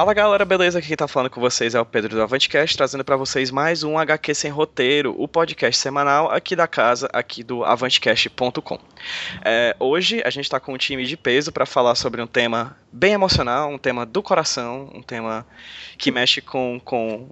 Fala galera, beleza? Aqui quem tá falando com vocês é o Pedro do Avantcast, trazendo para vocês mais um HQ Sem Roteiro, o podcast semanal aqui da casa, aqui do avantcast.com. É, hoje a gente tá com um time de peso para falar sobre um tema bem emocional, um tema do coração, um tema que mexe com, com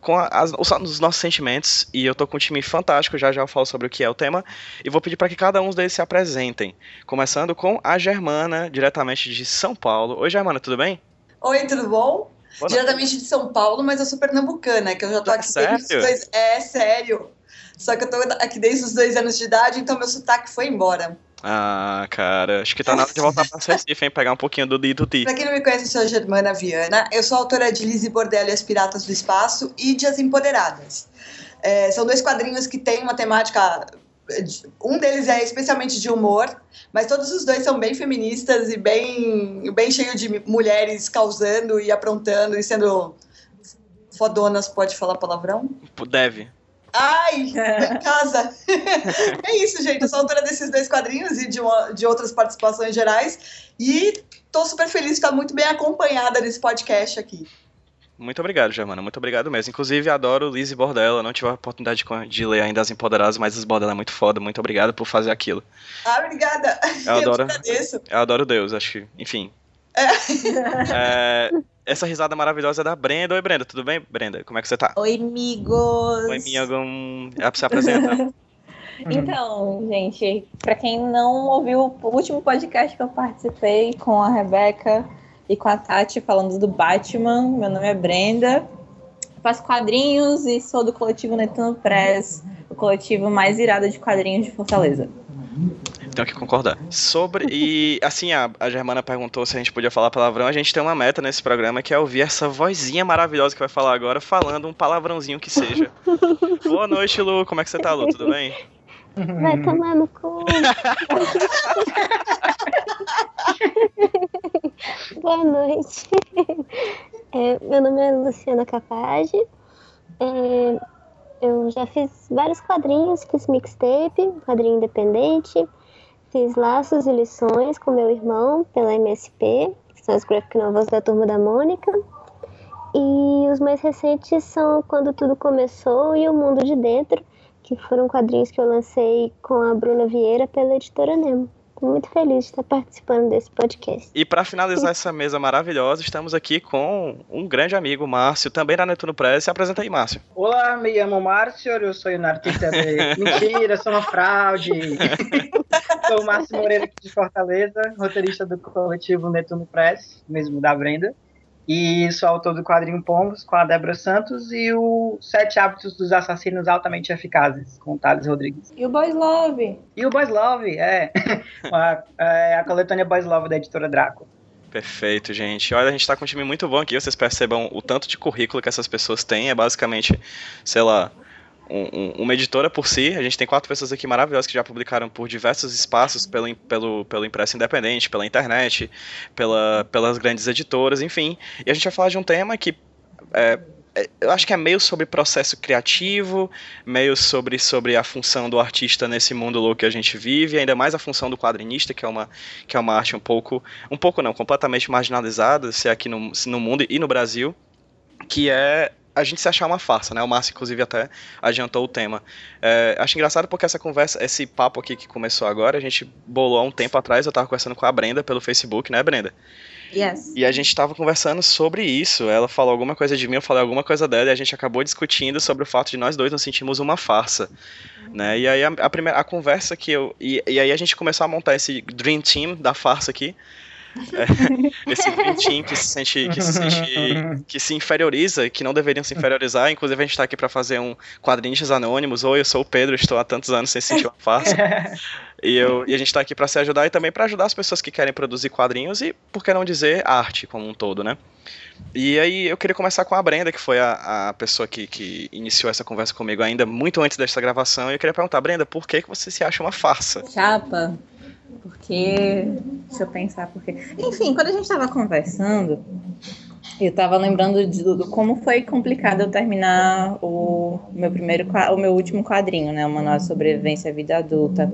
com as, os, nossos sentimentos e eu tô com um time fantástico, já já eu falo sobre o que é o tema e vou pedir para que cada um deles se apresentem, começando com a Germana, diretamente de São Paulo. Oi Germana, tudo bem? Oi, tudo bom? Boa Diretamente de São Paulo, mas eu sou pernambucana, que eu já tô aqui sério? desde os dois. É sério. Só que eu tô aqui desde os dois anos de idade, então meu sotaque foi embora. Ah, cara, acho que tá na hora de voltar pra Recife, hein? Pegar um pouquinho do Dito Ti. Pra quem não me conhece, eu sou a Germana Viana. Eu sou autora de Lizzie Bordello e as Piratas do Espaço e de As Empoderadas. É, são dois quadrinhos que têm uma temática um deles é especialmente de humor, mas todos os dois são bem feministas e bem, bem cheio de mulheres causando e aprontando e sendo fodonas. Pode falar palavrão? Deve. Ai, casa! é isso, gente. Eu sou autora desses dois quadrinhos e de, uma, de outras participações gerais. E tô super feliz de estar muito bem acompanhada nesse podcast aqui. Muito obrigado, Germana. Muito obrigado mesmo. Inclusive, adoro Lizzie Bordella. Não tive a oportunidade de, de ler ainda As Empoderadas, mas As Bordella é muito foda. Muito obrigado por fazer aquilo. Ah, obrigada. Eu, adoro, eu, eu adoro Deus, acho que. Enfim. É. é, essa risada maravilhosa é da Brenda. Oi, Brenda, tudo bem, Brenda? Como é que você tá? Oi, amigos. Oi, amigos. É pra se apresentar. Então, gente, para quem não ouviu o último podcast que eu participei com a Rebeca, e com a Tati falando do Batman. Meu nome é Brenda. Faço quadrinhos e sou do coletivo Netuno Press, o coletivo mais irado de quadrinhos de Fortaleza. Tenho que concordar. Sobre. E assim, a, a Germana perguntou se a gente podia falar palavrão. A gente tem uma meta nesse programa que é ouvir essa vozinha maravilhosa que vai falar agora, falando um palavrãozinho que seja. Boa noite, Lu. Como é que você tá, Lu? Tudo bem? Vai tomar no cu. Boa noite. É, meu nome é Luciana Capage. É, eu já fiz vários quadrinhos, fiz mixtape, quadrinho independente, fiz laços e lições com meu irmão pela MSP, que são as graphic novels da Turma da Mônica. E os mais recentes são Quando Tudo Começou e O Mundo de Dentro, que foram quadrinhos que eu lancei com a Bruna Vieira pela editora Nemo muito feliz de estar participando desse podcast. E para finalizar essa mesa maravilhosa, estamos aqui com um grande amigo, Márcio, também da Netuno Press. Se apresenta aí, Márcio. Olá, me chamo Márcio, eu sou um artista de... Mentira, sou uma fraude. sou o Márcio Moreira aqui de Fortaleza, roteirista do coletivo Netuno Press, mesmo da Brenda. E sou autor do quadrinho Pombos, com a Débora Santos, e o Sete Hábitos dos Assassinos Altamente Eficazes, com o Thales Rodrigues. E o Boys Love. E o Boys Love, é. a, é a coletânea Boys Love da editora Draco. Perfeito, gente. Olha, a gente tá com um time muito bom aqui. Vocês percebam o tanto de currículo que essas pessoas têm. É basicamente, sei lá, um, uma editora por si. A gente tem quatro pessoas aqui maravilhosas que já publicaram por diversos espaços, pelo, pelo, pelo impresso independente, pela internet, pela, pelas grandes editoras, enfim. E a gente vai falar de um tema que é, é, eu acho que é meio sobre processo criativo, meio sobre, sobre a função do artista nesse mundo louco que a gente vive, ainda mais a função do quadrinista, que é uma, que é uma arte um pouco, um pouco não, completamente marginalizada, se é aqui no, se no mundo e no Brasil, que é a gente se achar uma farsa, né? O Márcio, inclusive, até adiantou o tema. É, acho engraçado porque essa conversa, esse papo aqui que começou agora, a gente bolou há um tempo atrás, eu tava conversando com a Brenda pelo Facebook, né, Brenda? Yes. E a gente tava conversando sobre isso. Ela falou alguma coisa de mim, eu falei alguma coisa dela, e a gente acabou discutindo sobre o fato de nós dois nos sentimos uma farsa. Né? E aí a, a primeira a conversa que eu. E, e aí a gente começou a montar esse Dream Team da farsa aqui. É, esse Team que se sente, que se sente, que se inferioriza, que não deveriam se inferiorizar. Inclusive a gente tá aqui para fazer um quadrinhos anônimos. Oi, eu sou o Pedro, estou há tantos anos sem sentir uma farsa. E, eu, e a gente está aqui para se ajudar e também para ajudar as pessoas que querem produzir quadrinhos e, por que não dizer, arte como um todo, né? E aí eu queria começar com a Brenda, que foi a, a pessoa que, que iniciou essa conversa comigo ainda muito antes dessa gravação. E eu queria perguntar, Brenda, por que, que você se acha uma farsa? Chapa, porque. Deixa eu pensar porque. Enfim, quando a gente estava conversando, eu estava lembrando de, como foi complicado eu terminar o meu primeiro o meu último quadrinho, né? O Manual de Sobrevivência à Vida Adulta.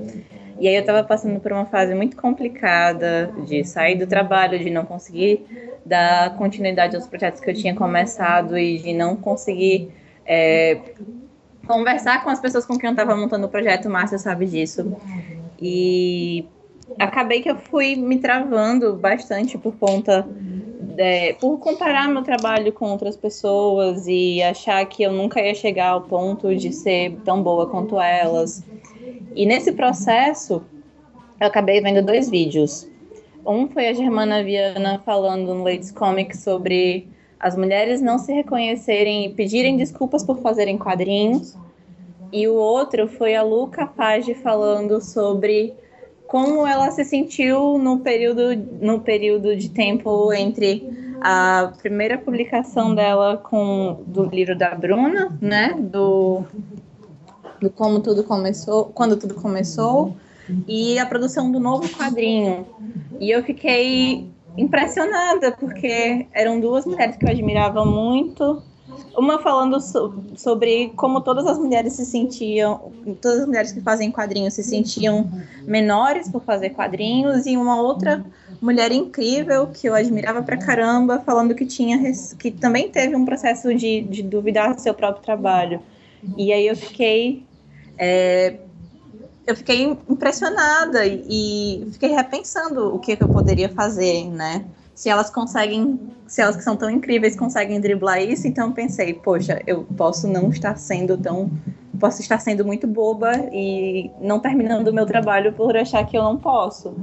E aí eu estava passando por uma fase muito complicada de sair do trabalho, de não conseguir dar continuidade aos projetos que eu tinha começado e de não conseguir é, conversar com as pessoas com quem eu estava montando o projeto. Márcia sabe disso. E acabei que eu fui me travando bastante por conta é, por comparar meu trabalho com outras pessoas e achar que eu nunca ia chegar ao ponto de ser tão boa quanto elas. E nesse processo, eu acabei vendo dois vídeos. Um foi a Germana Viana falando no Ladies Comics sobre as mulheres não se reconhecerem e pedirem desculpas por fazerem quadrinhos. E o outro foi a Luca Page falando sobre como ela se sentiu no período, no período de tempo entre a primeira publicação dela com do livro da Bruna, né, do do como tudo começou, quando tudo começou, e a produção do novo quadrinho. E eu fiquei impressionada, porque eram duas mulheres que eu admirava muito. Uma falando so sobre como todas as mulheres se sentiam, todas as mulheres que fazem quadrinhos se sentiam menores por fazer quadrinhos, e uma outra mulher incrível que eu admirava pra caramba, falando que tinha que também teve um processo de, de duvidar do seu próprio trabalho. E aí eu fiquei é, eu fiquei impressionada e, fiquei repensando o que, que, eu poderia fazer, né? Se elas conseguem, se elas que são tão incríveis conseguem driblar isso, então pensei, poxa, eu posso não estar sendo tão, posso estar sendo muito boba e não terminando o meu trabalho por achar que eu não posso.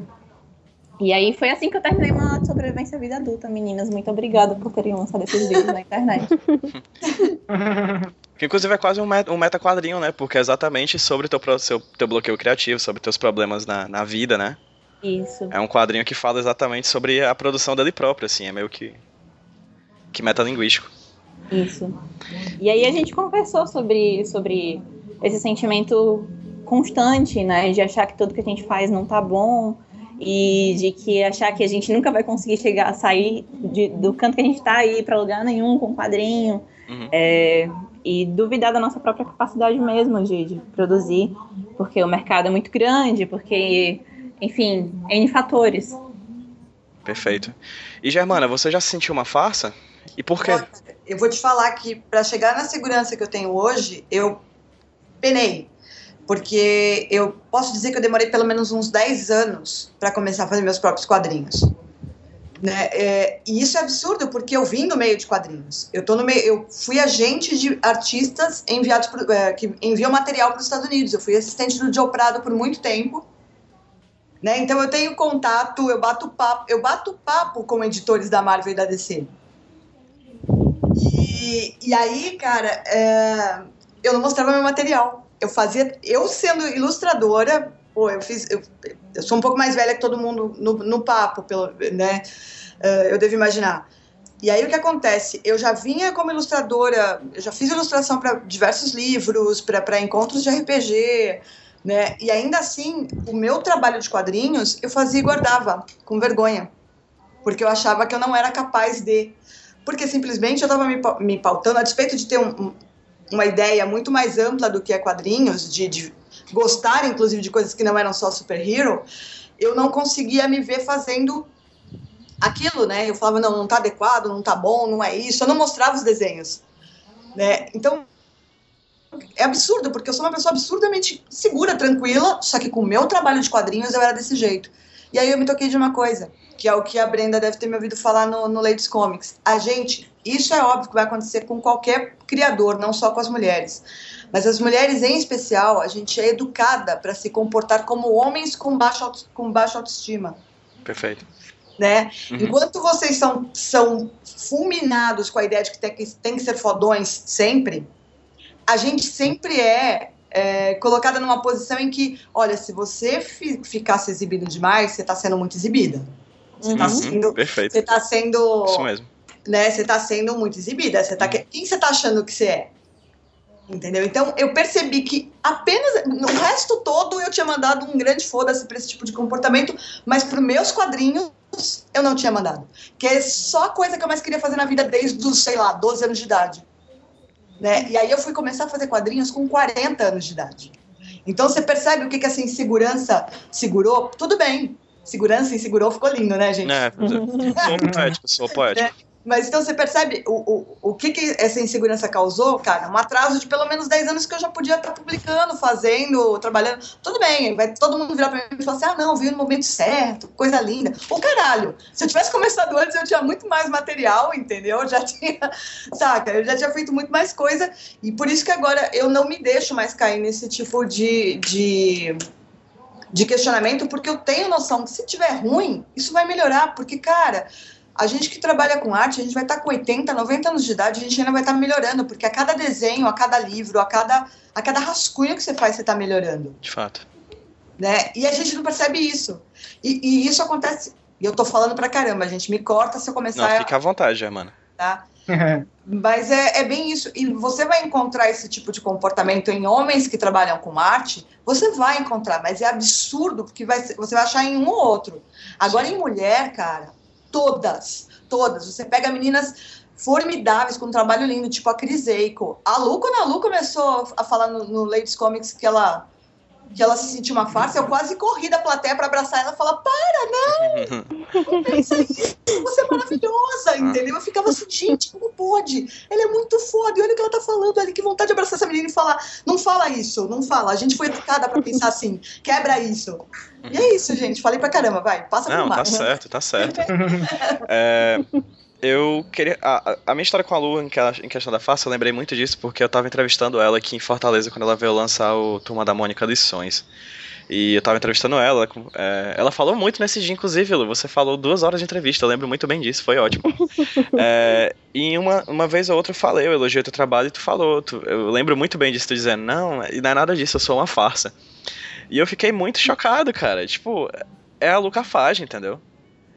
E aí foi assim que eu terminei uma sobrevivência à vida adulta, meninas. Muito obrigada por terem lançado esses vídeos na internet. Que inclusive é quase um, meta, um meta quadrinho, né? Porque é exatamente sobre teu, seu, teu bloqueio criativo, sobre teus problemas na, na vida, né? Isso. É um quadrinho que fala exatamente sobre a produção dele próprio, assim, é meio que. que metalinguístico. Isso. E aí a gente conversou sobre, sobre esse sentimento constante, né? De achar que tudo que a gente faz não tá bom e de que achar que a gente nunca vai conseguir chegar a sair de, do canto que a gente tá aí para lugar nenhum com quadrinho. Uhum. É, e duvidar da nossa própria capacidade mesmo de, de, produzir, porque o mercado é muito grande, porque, enfim, N fatores. Perfeito. E Germana, você já se sentiu uma farsa? E por quê? Eu vou te falar que para chegar na segurança que eu tenho hoje, eu penei. Porque eu posso dizer que eu demorei pelo menos uns 10 anos para começar a fazer meus próprios quadrinhos. Né? É, e isso é absurdo, porque eu vim do meio de quadrinhos. Eu, tô no meio, eu fui agente de artistas enviados por, é, que enviam material para os Estados Unidos. Eu fui assistente do Joe Prado por muito tempo. Né? Então eu tenho contato, eu bato papo, eu bato papo com editores da Marvel e da DC. E, e aí, cara, é, eu não mostrava meu material. Eu fazia, eu sendo ilustradora, pô, eu fiz, eu, eu, sou um pouco mais velha que todo mundo no, no papo, pelo, né? Uh, eu devo imaginar. E aí o que acontece? Eu já vinha como ilustradora, eu já fiz ilustração para diversos livros, para encontros de RPG, né? E ainda assim, o meu trabalho de quadrinhos eu fazia e guardava, com vergonha, porque eu achava que eu não era capaz de. Porque simplesmente eu estava me, me pautando, a despeito de ter um, uma ideia muito mais ampla do que é quadrinhos, de, de gostar, inclusive, de coisas que não eram só super-hero, eu não conseguia me ver fazendo aquilo, né? Eu falava, não, não tá adequado, não tá bom, não é isso. Eu não mostrava os desenhos, né? Então, é absurdo, porque eu sou uma pessoa absurdamente segura, tranquila, só que com o meu trabalho de quadrinhos eu era desse jeito. E aí eu me toquei de uma coisa, que é o que a Brenda deve ter me ouvido falar no, no Ladies Comics. A gente, isso é óbvio que vai acontecer com qualquer criador, não só com as mulheres. Mas as mulheres, em especial, a gente é educada para se comportar como homens com baixa, com baixa autoestima. Perfeito. Né? Uhum. Enquanto vocês são, são fulminados com a ideia de que tem, que tem que ser fodões sempre, a gente sempre é, é, colocada numa posição em que, olha, se você fi, ficar se exibindo demais, você está sendo muito exibida. Você está uhum. sendo. Perfeito. Você está sendo. Isso mesmo. Né, você está sendo muito exibida. Você tá, uhum. Quem você está achando que você é? Entendeu? Então eu percebi que apenas no resto todo eu tinha mandado um grande foda-se para esse tipo de comportamento, mas para meus quadrinhos eu não tinha mandado. Que é só a coisa que eu mais queria fazer na vida desde os, sei lá, 12 anos de idade. Né? E aí eu fui começar a fazer quadrinhos com 40 anos de idade. Então você percebe o que, que essa insegurança segurou? Tudo bem. Segurança e segurou ficou lindo, né, gente? É, sou poético, sou poético. Mas então você percebe o, o, o que, que essa insegurança causou, cara? Um atraso de pelo menos 10 anos que eu já podia estar publicando, fazendo, trabalhando. Tudo bem, vai todo mundo virar pra mim e falar assim: ah, não, viu no momento certo, coisa linda. O caralho, se eu tivesse começado antes, eu tinha muito mais material, entendeu? Eu já tinha, saca? Eu já tinha feito muito mais coisa. E por isso que agora eu não me deixo mais cair nesse tipo de, de de questionamento, porque eu tenho noção que se tiver ruim, isso vai melhorar, porque, cara, a gente que trabalha com arte, a gente vai estar com 80, 90 anos de idade, a gente ainda vai estar melhorando, porque a cada desenho, a cada livro, a cada, a cada rascunho que você faz, você está melhorando. De fato. Né? E a gente não percebe isso. E, e isso acontece. E eu tô falando pra caramba, a gente me corta se eu começar. Não, fica à vontade, Germana. Tá? Mas é, é bem isso. E você vai encontrar esse tipo de comportamento em homens que trabalham com arte, você vai encontrar, mas é absurdo, porque vai, você vai achar em um ou outro. Agora, Sim. em mulher, cara, todas, todas. Você pega meninas formidáveis com um trabalho lindo, tipo a Cris Eiko. A Lu, quando a Lu começou a falar no, no Ladies Comics que ela que ela se sentiu uma farsa, eu quase corri da plateia para abraçar ela e falar: Para, não! Não pensa isso, você é maravilhosa, entendeu? Eu ficava assim, gente, como pode? Ela é muito foda, e olha o que ela tá falando ali, que vontade de abraçar essa menina e falar: Não fala isso, não fala. A gente foi educada para pensar assim, quebra isso. E é isso, gente. Falei pra caramba, vai, passa não, por mais. Tá certo, tá certo. é, eu queria. A, a, minha história com a Lu em, questão da face, eu lembrei muito disso porque eu tava entrevistando ela aqui em Fortaleza quando ela veio lançar o Turma da Mônica Lições. E eu tava entrevistando ela. É, ela falou muito nesse dia, inclusive, Lu. Você falou duas horas de entrevista, eu lembro muito bem disso, foi ótimo. é, e uma, uma vez ou outra eu falei, eu elogiei o teu trabalho e tu falou. Tu, eu lembro muito bem disso, tu dizendo, não, e não é nada disso, eu sou uma farsa. E eu fiquei muito chocado, cara. Tipo, é a Luca Fage, entendeu?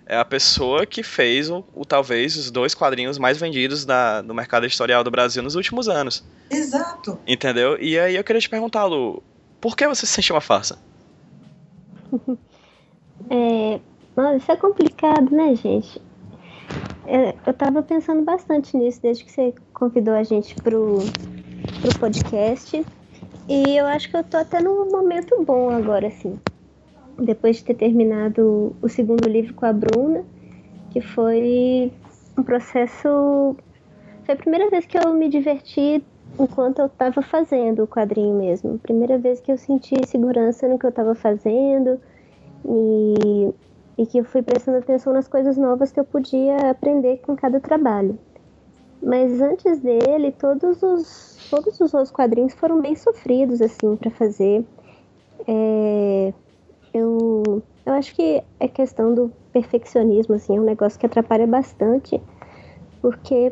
É a pessoa que fez o, o talvez os dois quadrinhos mais vendidos da, no mercado editorial do Brasil nos últimos anos. Exato. Entendeu? E aí eu queria te perguntar, Lu, por que você se sentiu uma farsa? É, isso é complicado, né, gente? É, eu tava pensando bastante nisso desde que você convidou a gente pro, pro podcast. E eu acho que eu tô até num momento bom agora, assim. Depois de ter terminado o segundo livro com a Bruna, que foi um processo. Foi a primeira vez que eu me diverti enquanto eu estava fazendo o quadrinho mesmo. Primeira vez que eu senti segurança no que eu estava fazendo e, e que eu fui prestando atenção nas coisas novas que eu podia aprender com cada trabalho. Mas antes dele, todos os todos os outros quadrinhos foram bem sofridos, assim, para fazer. É, eu, eu acho que é questão do perfeccionismo, assim, é um negócio que atrapalha bastante, porque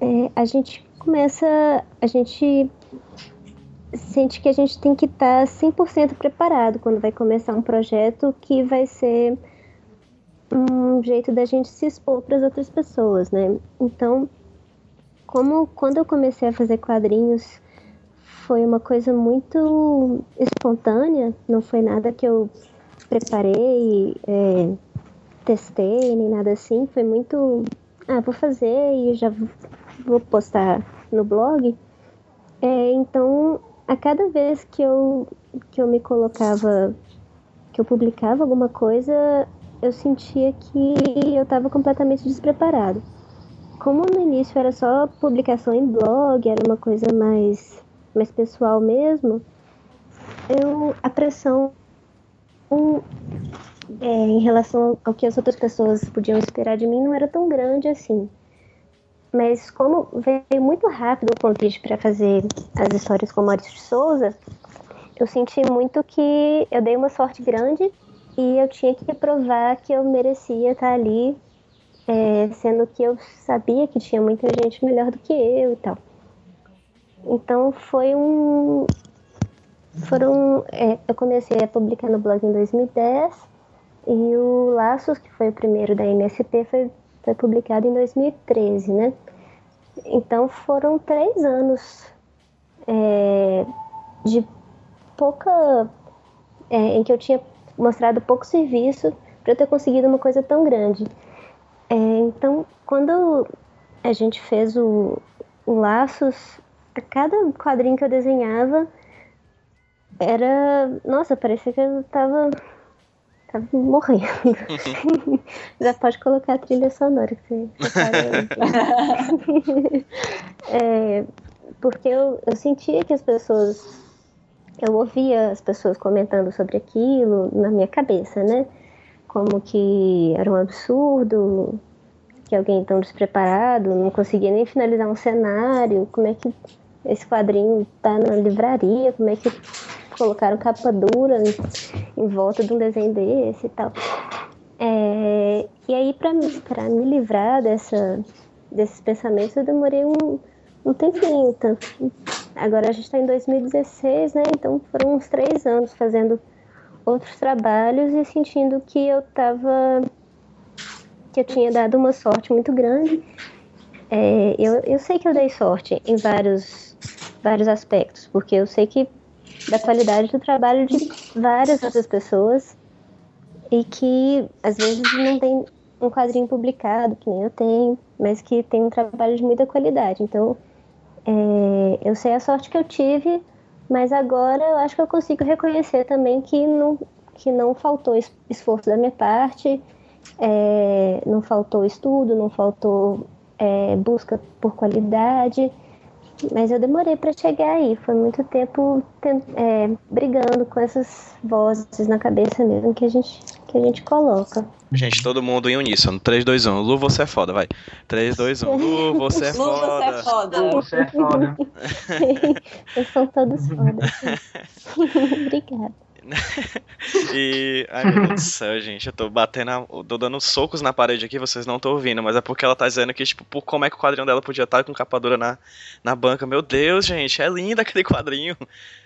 é, a gente começa, a gente sente que a gente tem que estar tá 100% preparado quando vai começar um projeto que vai ser um jeito da gente se expor para as outras pessoas, né? Então, como quando eu comecei a fazer quadrinhos foi uma coisa muito espontânea, não foi nada que eu preparei, é, testei, nem nada assim, foi muito, ah, vou fazer e já vou postar no blog. É, então, a cada vez que eu, que eu me colocava, que eu publicava alguma coisa, eu sentia que eu estava completamente despreparado como no início era só publicação em blog, era uma coisa mais, mais pessoal mesmo, eu, a pressão é, em relação ao que as outras pessoas podiam esperar de mim, não era tão grande assim. Mas como veio muito rápido o convite para fazer as histórias com Maurício de Souza, eu senti muito que eu dei uma sorte grande e eu tinha que provar que eu merecia estar ali, é, sendo que eu sabia que tinha muita gente melhor do que eu e tal. Então foi um. Foram. É, eu comecei a publicar no blog em 2010 e o Laços, que foi o primeiro da MSP, foi, foi publicado em 2013, né? Então foram três anos é, de pouca. É, em que eu tinha mostrado pouco serviço para eu ter conseguido uma coisa tão grande. É, então, quando a gente fez o, o Laços, a cada quadrinho que eu desenhava era. Nossa, parecia que eu tava. tava morrendo. Já pode colocar a trilha sonora que você é, Porque eu, eu sentia que as pessoas. Eu ouvia as pessoas comentando sobre aquilo na minha cabeça, né? Como que era um absurdo, que alguém tão despreparado não conseguia nem finalizar um cenário, como é que esse quadrinho tá na livraria, como é que colocaram capa dura em, volta de um desenho desse e tal. É, e aí, para me livrar dessa, desses pensamentos, eu demorei um, um tempinho. Então, agora a gente está em 2016, né? Então foram uns três anos fazendo outros trabalhos e sentindo que eu estava que eu tinha dado uma sorte muito grande. É, eu, eu sei que eu dei sorte em vários vários aspectos, porque eu sei que da qualidade do trabalho de várias outras pessoas e que às vezes não tem um quadrinho publicado, que nem eu tenho, mas que tem um trabalho de muita qualidade. Então, é, eu sei a sorte que eu tive, mas agora eu acho que eu consigo reconhecer também que não, que não faltou esforço da minha parte, é, não faltou estudo, não faltou é, busca por qualidade. Mas eu demorei para chegar aí. Foi muito tempo é, brigando com essas vozes na cabeça mesmo que a gente, que a gente coloca. Gente, todo mundo em uníssono. 3, 2, 1. Lu, você é foda, vai. 3, 2, 1. Lu, você é foda. Lu, você é foda. Lu, você é foda. Vocês são todos foda. Obrigada. e. Ai meu Deus do céu, gente. Eu tô batendo. A... tô dando socos na parede aqui, vocês não estão ouvindo, mas é porque ela tá dizendo que, tipo, por como é que o quadrinho dela podia estar com capa dura na, na banca. Meu Deus, gente, é lindo aquele quadrinho.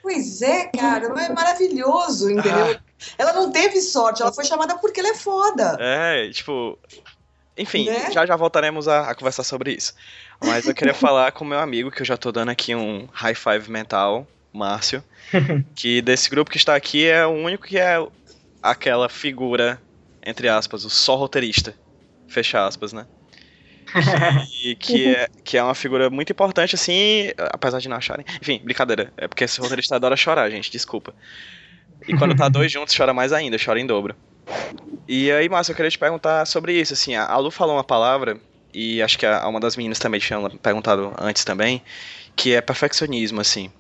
Pois é, cara, é maravilhoso, entendeu? Ah. Ela não teve sorte, ela foi chamada porque ela é foda. É, tipo. Enfim, né? já já voltaremos a, a conversar sobre isso. Mas eu queria falar com meu amigo, que eu já tô dando aqui um high five mental, Márcio. que desse grupo que está aqui é o único que é aquela figura, entre aspas, o só roteirista. Fecha aspas, né? e que é, que é uma figura muito importante, assim, apesar de não acharem. Enfim, brincadeira. É porque esse roteirista adora chorar, gente, desculpa. E quando tá dois juntos, chora mais ainda, chora em dobro. E aí, Márcio, eu queria te perguntar sobre isso, assim, a Lu falou uma palavra, e acho que a, uma das meninas também tinha perguntado antes também, que é perfeccionismo, assim.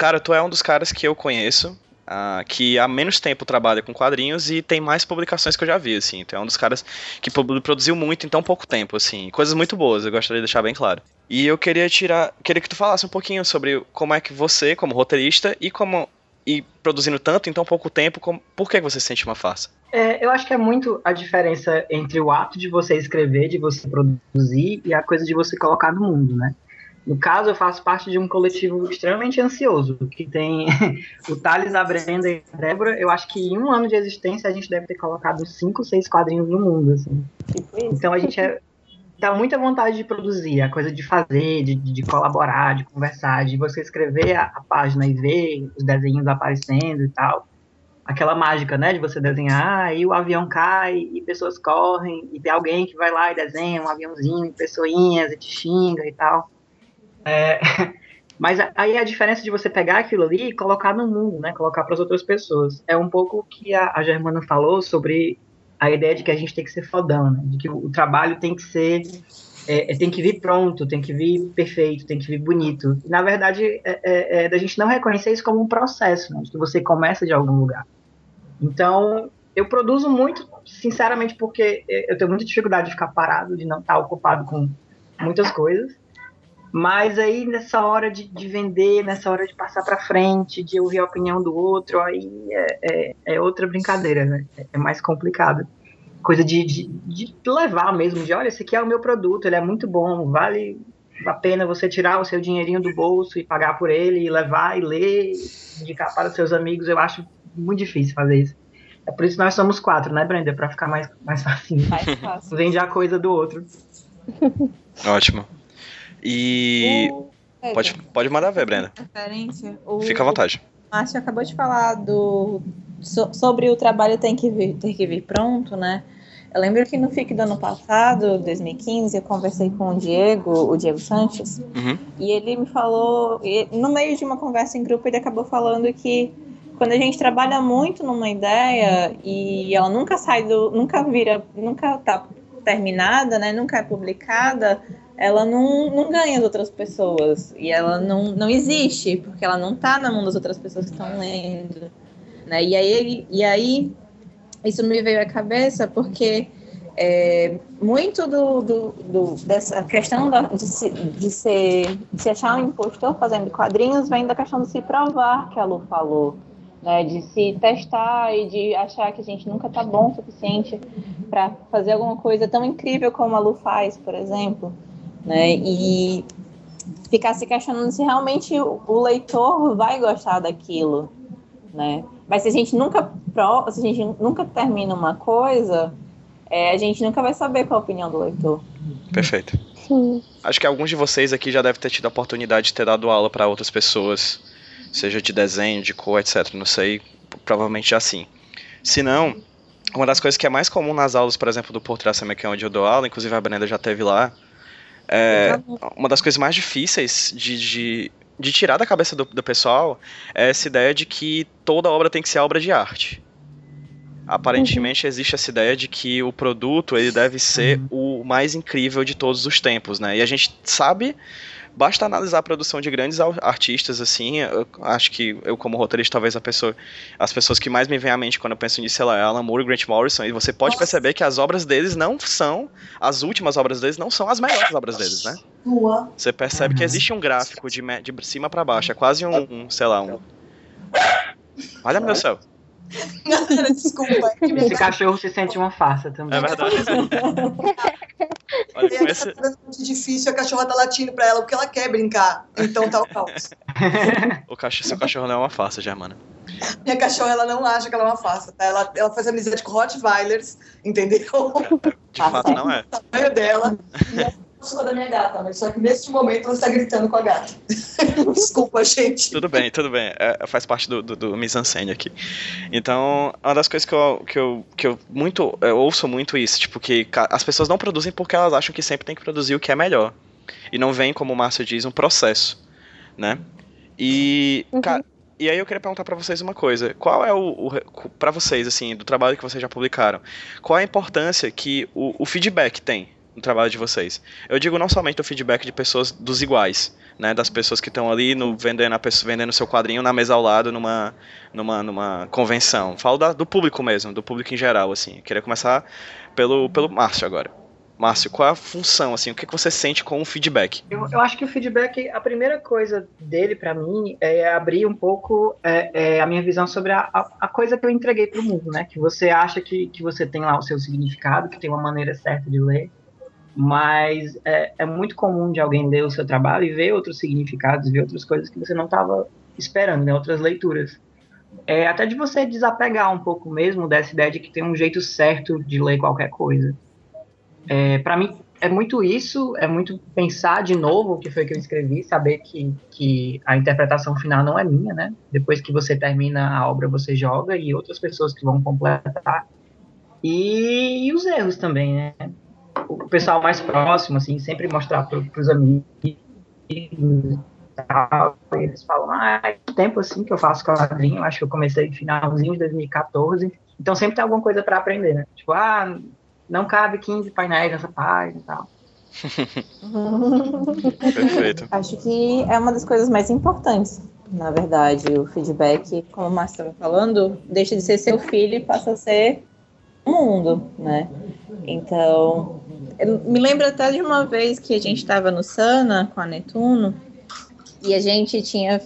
Cara, tu é um dos caras que eu conheço Uh, que há menos tempo trabalha com quadrinhos e tem mais publicações que eu já vi, assim. Então é um dos caras que produziu muito em tão pouco tempo, assim. Coisas muito boas, eu gostaria de deixar bem claro. E eu queria tirar. Queria que tu falasse um pouquinho sobre como é que você, como roteirista, e como. E produzindo tanto em tão pouco tempo, como, por que você sente uma farsa? É, eu acho que é muito a diferença entre o ato de você escrever, de você produzir, e a coisa de você colocar no mundo, né? No caso, eu faço parte de um coletivo extremamente ansioso, que tem o Thales, a Brenda e a Débora. Eu acho que em um ano de existência a gente deve ter colocado cinco, seis quadrinhos no mundo. Assim. Então a gente é, dá muita vontade de produzir, a coisa de fazer, de, de colaborar, de conversar, de você escrever a, a, página e ver os desenhos aparecendo e tal. Aquela mágica, né, de você desenhar e o avião cai e pessoas correm e tem alguém que vai lá e desenha um aviãozinho e pessoinhas e te xinga e tal. É, mas aí a diferença de você pegar aquilo ali e colocar no mundo, né? Colocar para as outras pessoas. É um pouco o que a, a, Germana falou sobre a ideia de que a gente tem que ser fodão, né? De que o, o trabalho tem que ser. É, é, tem que vir pronto, tem que vir perfeito, tem que vir bonito. Na verdade, é, é, é da gente não reconhecer isso como um processo, né? De que você começa de algum lugar. Então, eu produzo muito, sinceramente, porque eu tenho muita dificuldade de ficar parado, de não estar ocupado com muitas coisas. Mas aí nessa hora de, de vender, nessa hora de passar para frente, de ouvir a opinião do outro, aí é, é, é outra brincadeira, né? É mais complicado. Coisa de, de, de, levar mesmo, de olha, esse aqui é o meu produto, ele é muito bom, vale a pena você tirar o seu dinheirinho do bolso e pagar por ele, e levar e ler, indicar para os seus amigos, eu acho muito difícil fazer isso. É por isso que nós somos quatro, né, Brenda? Para ficar mais, mais fácil. Mais fácil. Vende a coisa do outro. Ótimo. E. O... Pode, pode mandar ver, Brenda. O... Fica à vontade. Márcio acabou de falar do, so, sobre o trabalho tem que vir, ter que vir pronto, né? Eu lembro que no FIC do ano passado, 2015, eu conversei com o Diego, o Diego Sanches, uhum. e ele me falou, no meio de uma conversa em grupo, ele acabou falando que quando a gente trabalha muito numa ideia e ela nunca sai do, nunca vira, nunca tá terminada, né, nunca é publicada, ela não, não ganha as outras pessoas. E ela não, não existe porque ela não está na mão das outras pessoas que estão lendo, né? E aí, e aí isso me veio à cabeça porque é, muito do, do, do, dessa questão da, de, se, de, ser, de se achar um impostor fazendo quadrinhos vem da questão de se provar que a Lu falou né, de se testar e de achar que a gente nunca está bom o suficiente para fazer alguma coisa tão incrível como a Lu faz, por exemplo, né, e ficar se questionando se realmente o leitor vai gostar daquilo, né? Mas se a gente nunca se a gente nunca termina uma coisa, é, a gente nunca vai saber qual a opinião do leitor. Perfeito. Sim. Acho que alguns de vocês aqui já devem ter tido a oportunidade de ter dado aula para outras pessoas seja de desenho, de cor, etc. Não sei, provavelmente assim. Se não, uma das coisas que é mais comum nas aulas, por exemplo, do que é onde eu dou aula, inclusive a Brenda já teve lá, é, uma das coisas mais difíceis de, de, de tirar da cabeça do, do, pessoal é essa ideia de que toda obra tem que ser obra de arte. Aparentemente uhum. existe essa ideia de que o produto ele deve ser uhum. o mais incrível de todos os tempos, né? E a gente sabe Basta analisar a produção de grandes artistas, assim. Eu acho que eu, como roteirista, talvez a pessoa, as pessoas que mais me vêm à mente quando eu penso nisso, ela é Alan Moore e Grant Morrison. E você pode Nossa. perceber que as obras deles não são, as últimas obras deles não são as melhores obras deles, né? Você percebe que existe um gráfico de, de cima para baixo, é quase um, um sei lá, um. Olha meu céu. Galera, desculpa. É esse cachorro se sente uma farsa também. É verdade. Olha, é esse... tá muito difícil, a cachorra tá latindo pra ela porque ela quer brincar. Então tá o caos. o cachorro, seu cachorro não é uma farsa, Germana. Minha cachorra, ela não acha que ela é uma farsa, tá? Ela, ela faz amizade com Rottweilers, entendeu? De fato, não é. O tamanho dela. sou da minha gata, mas só que neste momento ela está gritando com a gata. Desculpa, gente. Tudo bem, tudo bem. É, faz parte do, do, do mise-en-scène aqui. Então, uma das coisas que eu, que eu, que eu muito eu ouço muito isso, tipo, que as pessoas não produzem porque elas acham que sempre tem que produzir o que é melhor. E não vem, como o Márcio diz, um processo, né? E, uhum. cara, e aí eu queria perguntar para vocês uma coisa. Qual é o, o para vocês assim, do trabalho que vocês já publicaram? Qual é a importância que o, o feedback tem no trabalho de vocês. Eu digo não somente o feedback de pessoas dos iguais, né, das pessoas que estão ali no, vendendo, a pessoa, vendendo seu quadrinho na mesa ao lado numa, numa, numa convenção. Falo da, do público mesmo, do público em geral, assim. Eu queria começar pelo, pelo Márcio agora. Márcio, qual é a função, assim, o que, você sente com o feedback? Eu, eu acho que o feedback, a primeira coisa dele para mim é abrir um pouco é, é, a minha visão sobre a, a, a coisa que eu entreguei para o mundo, né? Que você acha que, que você tem lá o seu significado, que tem uma maneira certa de ler, mas é, é, muito comum de alguém ler o seu trabalho e ver outros significados, ver outras coisas que você não estava esperando, né, outras leituras. É, até de você desapegar um pouco mesmo dessa ideia de que tem um jeito certo de ler qualquer coisa. É, Para mim, é muito isso, é muito pensar de novo o que foi que eu escrevi, saber que, que a interpretação final não é minha, né? Depois que você termina a obra, você joga e outras pessoas que vão completar. E, e os erros também, né? O pessoal mais próximo, assim, sempre mostrar para os amigos tal, eles falam, ah, é tempo assim que eu faço quadrinho, acho que eu comecei no finalzinho de 2014, então sempre tem alguma coisa para aprender, né? Tipo, ah, não cabe 15 painéis nessa página e tal. Perfeito. Acho que é uma das coisas mais importantes, na verdade, o feedback, como o Márcio estava falando, deixa de ser seu filho e passa a ser o mundo, né? Então, me lembro até de uma vez que a gente estava no Sana com a Netuno e a gente tinha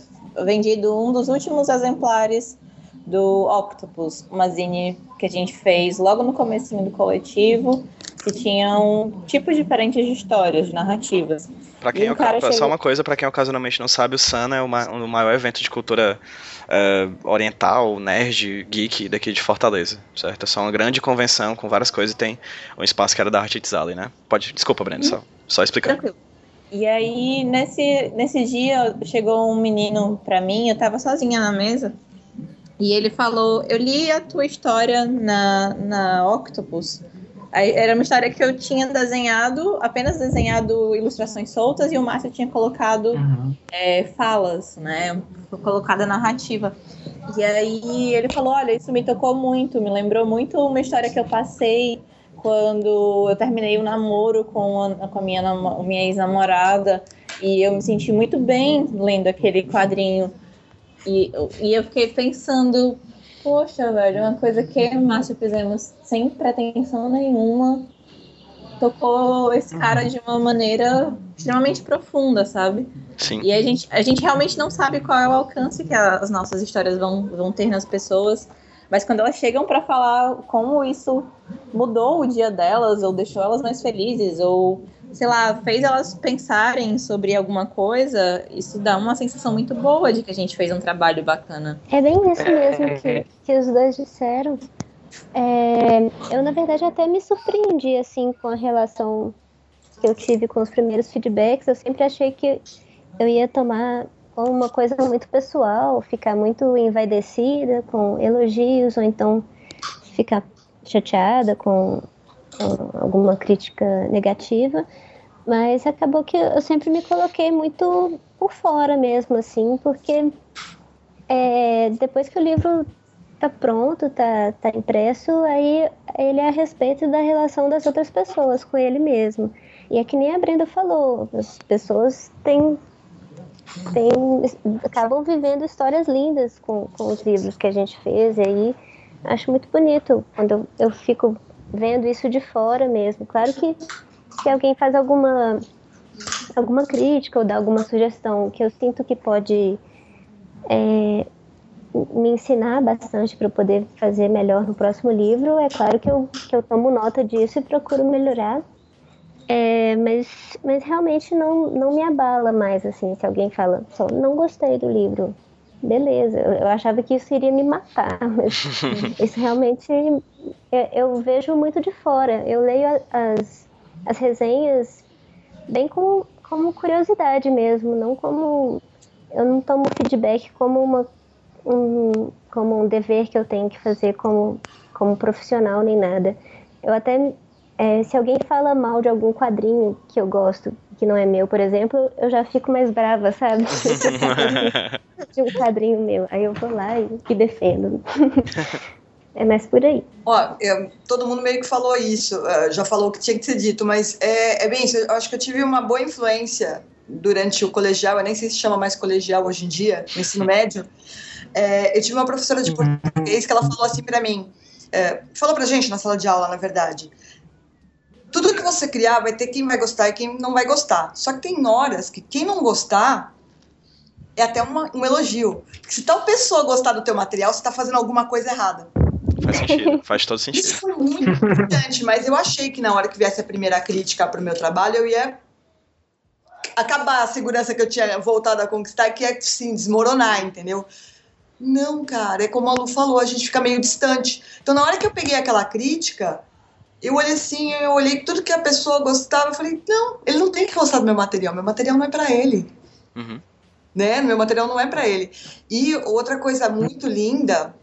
vendido um dos últimos exemplares do Octopus, uma zine que a gente fez logo no começo do coletivo, que tinham tipos diferentes de histórias, de narrativas. Pra quem é, chegou... Só uma coisa, para quem ocasionalmente não sabe, o Sana é uma, um maior evento de cultura uh, oriental, nerd, geek daqui de Fortaleza, certo? É só uma grande convenção com várias coisas e tem um espaço que era da Arte Tzali, né? Pode, desculpa, Breno, só, só explicando. Tranquilo. E aí, nesse, nesse dia, chegou um menino pra mim, eu tava sozinha na mesa, e ele falou: Eu li a tua história na, na Octopus. Aí, era uma história que eu tinha desenhado, apenas desenhado ilustrações soltas, e o Márcio tinha colocado uhum. é, falas, né? Colocada narrativa. E aí ele falou: Olha, isso me tocou muito, me lembrou muito uma história que eu passei quando eu terminei o namoro com a, com a minha, minha ex-namorada. E eu me senti muito bem lendo aquele quadrinho e, e eu fiquei pensando, poxa, velho, uma coisa que eu e o Márcio fizemos sem pretensão nenhuma tocou esse cara uhum. de uma maneira extremamente profunda, sabe? Sim. E a gente, a gente realmente não sabe qual é o alcance que as nossas histórias vão, vão ter nas pessoas, mas quando elas chegam para falar como isso mudou o dia delas, ou deixou elas mais felizes, ou sei lá, fez elas pensarem sobre alguma coisa, isso dá uma sensação muito boa de que a gente fez um trabalho bacana. É bem isso mesmo que, que os dois disseram. É, eu, na verdade, até me surpreendi, assim, com a relação que eu tive com os primeiros feedbacks. Eu sempre achei que eu ia tomar como uma coisa muito pessoal, ficar muito envaidecida com elogios, ou então ficar chateada com alguma crítica negativa, mas acabou que eu sempre me coloquei muito por fora mesmo, assim, porque é, depois que o livro tá pronto, tá, tá impresso, aí ele é a respeito da relação das outras pessoas com ele mesmo. E é que nem a Brenda falou, as pessoas têm, têm acabam vivendo histórias lindas com, com os livros que a gente fez, e aí acho muito bonito quando eu, eu fico vendo isso de fora mesmo. Claro que se alguém faz alguma alguma crítica ou dá alguma sugestão que eu sinto que pode é, me ensinar bastante para eu poder fazer melhor no próximo livro, é claro que eu, que eu tomo nota disso e procuro melhorar. É, mas, mas realmente não, não me abala mais, assim, se alguém fala, só não gostei do livro, beleza, eu, eu, achava que isso iria me matar, mas isso realmente eu, eu, vejo muito de fora. Eu leio as, as resenhas bem como, como curiosidade mesmo, não como. Eu não tomo feedback como uma um, como um dever que eu tenho que fazer como, como profissional nem nada. Eu até é, se alguém fala mal de algum quadrinho que eu gosto, que não é meu, por exemplo, eu já fico mais brava, sabe? de um quadrinho meu. Aí eu vou lá e, e defendo. é mais por aí. Ó, eu, todo mundo meio que falou isso, uh, já falou o que tinha que ser dito, mas é, é bem isso. Eu acho que eu tive uma boa influência durante o colegial, eu nem sei se chama mais colegial hoje em dia, no ensino médio. É, eu tive uma professora de uhum. português que ela falou assim para mim, é, falou pra gente na sala de aula, na verdade tudo que você criar vai ter quem vai gostar e quem não vai gostar. Só que tem horas que quem não gostar é até uma, um elogio. Se tal pessoa gostar do teu material, você está fazendo alguma coisa errada. Faz sentido, faz todo sentido. Isso foi muito importante, mas eu achei que na hora que viesse a primeira crítica para o meu trabalho, eu ia acabar a segurança que eu tinha voltado a conquistar, que é, sim, desmoronar, entendeu? Não, cara, é como a Lu falou, a gente fica meio distante. Então, na hora que eu peguei aquela crítica, eu olhei assim, eu olhei tudo que a pessoa gostava, eu falei, não, ele não tem que gostar do meu material, meu material não é para ele. Uhum. Né? Meu material não é para ele. E outra coisa muito linda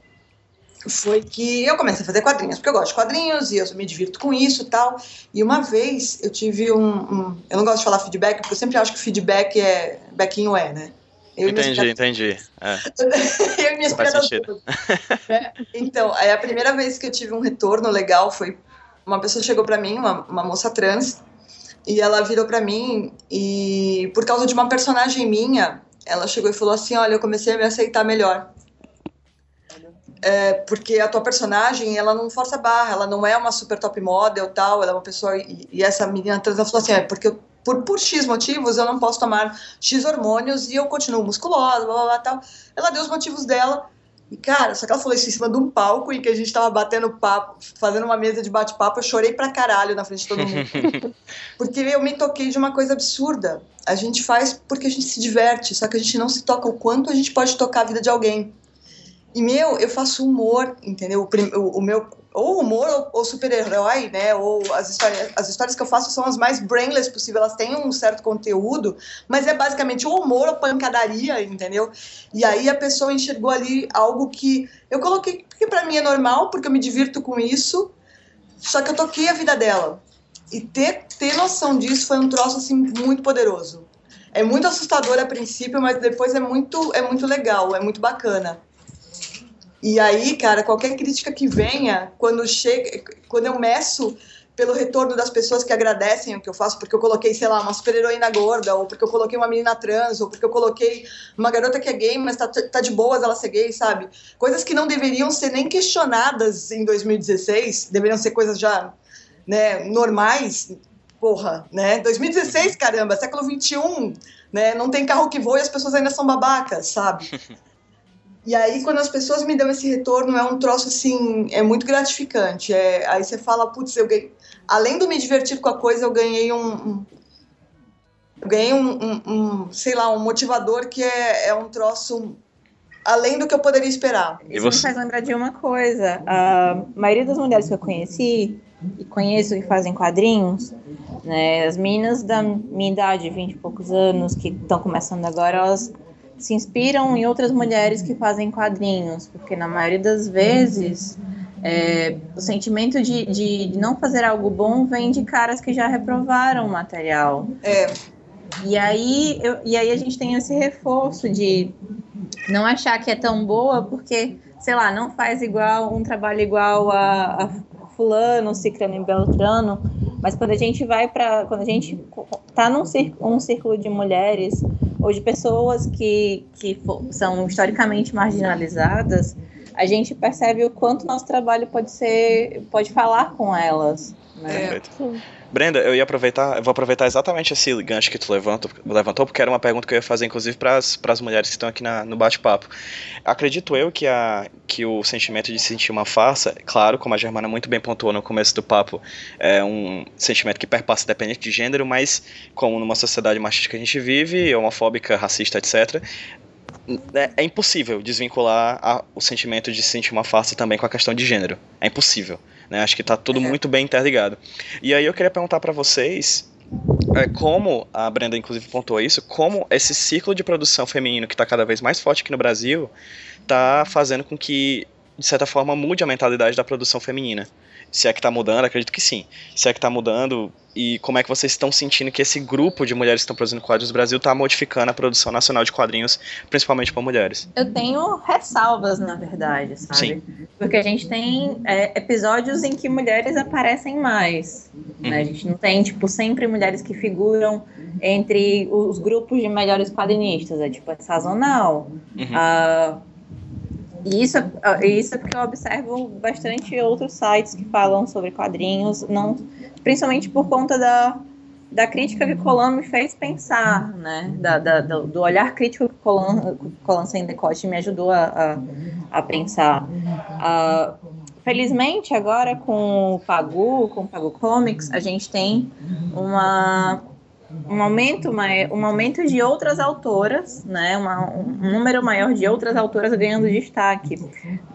foi que eu comecei a fazer quadrinhos, porque eu gosto de quadrinhos e eu me divirto com isso e tal. E uma vez eu tive um, um, Eu não gosto de falar feedback, porque eu sempre acho que feedback é. Bequinho é, né? Eu entendi, entendi. É. eu e minhas. É, então, é a primeira vez que eu tive um retorno legal foi uma pessoa chegou para mim, uma, uma moça trans, e ela virou para mim e por causa de uma personagem minha ela chegou e falou assim: Olha, eu comecei a me aceitar melhor. É, porque a tua personagem, ela não força barra, ela não é uma super top model tal, ela é uma pessoa. E, e essa menina trans ela falou assim: é porque eu, por, por X motivos eu não posso tomar X hormônios e eu continuo musculosa, blá blá blá tal. Ela deu os motivos dela. E, cara, só que ela falou isso em cima de um palco em que a gente tava batendo papo, fazendo uma mesa de bate-papo, eu chorei pra caralho na frente de todo mundo. porque eu me toquei de uma coisa absurda. A gente faz porque a gente se diverte, só que a gente não se toca o quanto a gente pode tocar a vida de alguém. E, meu, eu faço humor, entendeu? O, o meu ou humor ou, ou super-herói, né? Ou as histórias, as histórias que eu faço são as mais brainless possível, elas têm um certo conteúdo, mas é basicamente o humor ou pancadaria, entendeu? E aí a pessoa enxergou ali algo que eu coloquei que para mim é normal, porque eu me divirto com isso, só que eu toquei a vida dela. E ter, ter noção disso foi um troço assim muito poderoso. É muito assustador a princípio, mas depois é muito é muito legal, é muito bacana. E aí, cara, qualquer crítica que venha, quando chega, quando eu meço pelo retorno das pessoas que agradecem o que eu faço, porque eu coloquei, sei lá, uma super-heroína gorda, ou porque eu coloquei uma menina trans, ou porque eu coloquei uma garota que é gay, mas tá, tá de boas ela ser gay, sabe? Coisas que não deveriam ser nem questionadas em 2016, deveriam ser coisas já, né, normais. Porra, né? 2016, caramba, século 21, né? Não tem carro que voe e as pessoas ainda são babacas, sabe? E aí, quando as pessoas me dão esse retorno, é um troço assim, é muito gratificante. É, aí você fala, putz, eu ganhei. Além de me divertir com a coisa, eu ganhei um. um eu ganhei um, um, um, sei lá, um motivador que é, é um troço além do que eu poderia esperar. Isso me faz lembrar de uma coisa. A maioria das mulheres que eu conheci e conheço que fazem quadrinhos, né, as meninas da minha idade, 20 e poucos anos, que estão começando agora, elas se inspiram em outras mulheres que fazem quadrinhos, porque na maioria das vezes é, o sentimento de, de, não fazer algo bom vem de caras que já reprovaram o material. É. E aí, eu, e aí a gente tem esse reforço de não achar que é tão boa porque, sei lá, não faz igual um trabalho igual a, a fulano, ciclano e beltrano, mas quando a gente vai para, quando a gente tá num círculo, um círculo de mulheres ou de pessoas que, que são historicamente marginalizadas, a gente percebe o quanto nosso trabalho pode ser, pode falar com elas. Né? É. Brenda, eu ia aproveitar, eu vou aproveitar exatamente esse gancho que tu levantou, levantou porque era uma pergunta que eu ia fazer, inclusive, para as mulheres que estão aqui na, no bate-papo. Acredito eu que, a, que o sentimento de sentir uma farsa, claro, como a Germana muito bem pontuou no começo do papo, é um sentimento que perpassa independente de gênero, mas como numa sociedade machista que a gente vive, homofóbica, racista, etc., é, é impossível desvincular a, o sentimento de sentir uma farsa também com a questão de gênero. É impossível. Né? Acho que está tudo é. muito bem interligado. E aí eu queria perguntar para vocês é, como a Brenda inclusive pontuou isso, como esse ciclo de produção feminino que está cada vez mais forte aqui no Brasil está fazendo com que de certa forma mude a mentalidade da produção feminina. Se é que está mudando, acredito que sim. Se é que está mudando, e como é que vocês estão sentindo que esse grupo de mulheres que estão produzindo quadrinhos no Brasil está modificando a produção nacional de quadrinhos, principalmente para mulheres? Eu tenho ressalvas, na verdade, sabe? Sim. Porque a gente tem é, episódios em que mulheres aparecem mais. Né? Uhum. A gente não tem, tipo, sempre mulheres que figuram entre os grupos de melhores quadrinistas. É tipo, é sazonal. Uhum. Uh, e isso, isso é porque eu observo bastante outros sites que falam sobre quadrinhos, não, principalmente por conta da, da crítica que Colan me fez pensar, né? Da, da, do olhar crítico que Colan, Colan sem decote me ajudou a, a, a pensar. Uh, felizmente, agora com o Pagu, com o Pagu Comics, a gente tem uma um aumento, um aumento de outras autoras, né, uma, um número maior de outras autoras ganhando destaque.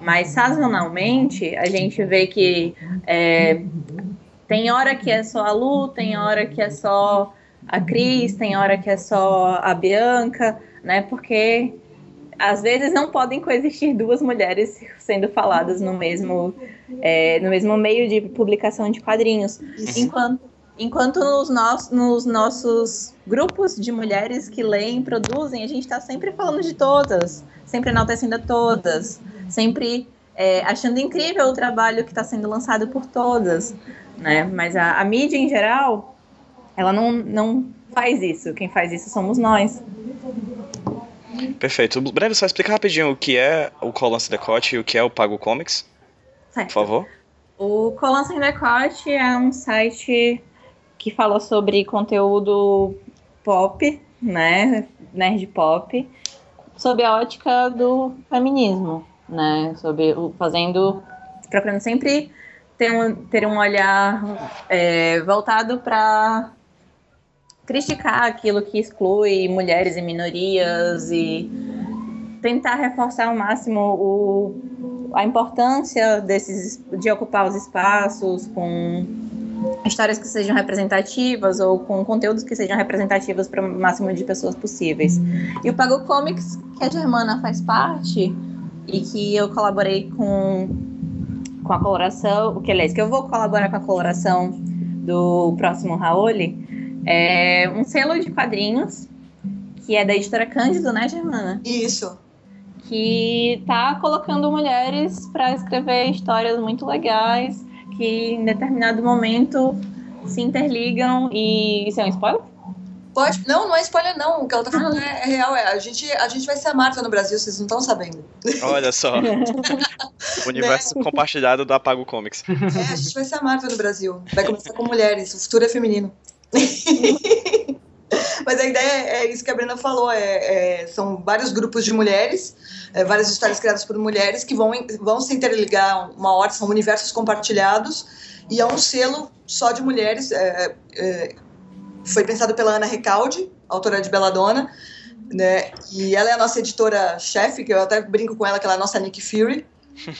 Mas sazonalmente a gente vê que é, tem hora que é só a Lu, tem hora que é só a Cris, tem hora que é só a Bianca, né? Porque às vezes não podem coexistir duas mulheres sendo faladas no mesmo, é, no mesmo meio de publicação de quadrinhos. Enquanto Enquanto nos, no nos nossos grupos de mulheres que leem, produzem, a gente está sempre falando de todas, sempre enaltecendo a todas, sempre é, achando incrível o trabalho que está sendo lançado por todas, né? Mas a, a, mídia em geral, ela não, não faz isso. Quem faz isso somos nós. Perfeito. Breno, só explica rapidinho o que é o Colon Decote e o que é o Pago Comics, Certo. por favor. O Colon Sem Decote é um site que fala sobre conteúdo pop, né? Nerd pop, sob a ótica do feminismo, né? Sobre o, fazendo, procurando sempre ter um, ter um olhar é, voltado para criticar aquilo que exclui mulheres e minorias e tentar reforçar ao máximo o, a importância desses de ocupar os espaços com histórias que sejam representativas ou com conteúdos que sejam representativos para o máximo de pessoas possíveis. E o Pago Comics, que a Germana faz parte e que eu colaborei com com a coloração, o que aliás, que eu vou colaborar com a coloração do próximo Raoli, é um selo de quadrinhos que é da editora Cândido, né, Germana? Isso. que tá colocando mulheres para escrever histórias muito legais que em determinado momento se interligam e isso é um spoiler? Pode. Não, não é spoiler, não. O que ela tá falando é, é real. É. A, gente, a gente vai ser a Marta no Brasil, vocês não estão sabendo. Olha só. o universo compartilhado do Apago Comics. É, a gente vai ser a Marta no Brasil. Vai começar com mulheres, o futuro é feminino. Mas a ideia é isso que a Brenda falou: é, é, são vários grupos de mulheres, é, várias histórias criadas por mulheres que vão, vão se interligar uma hora, são universos compartilhados, e é um selo só de mulheres. é, é, foi pensado pela Ana Recalde, autora de Belladonna, né? E ela é a nossa editora-chefe, que eu até brinco com ela que ela é a nossa Nick Fury.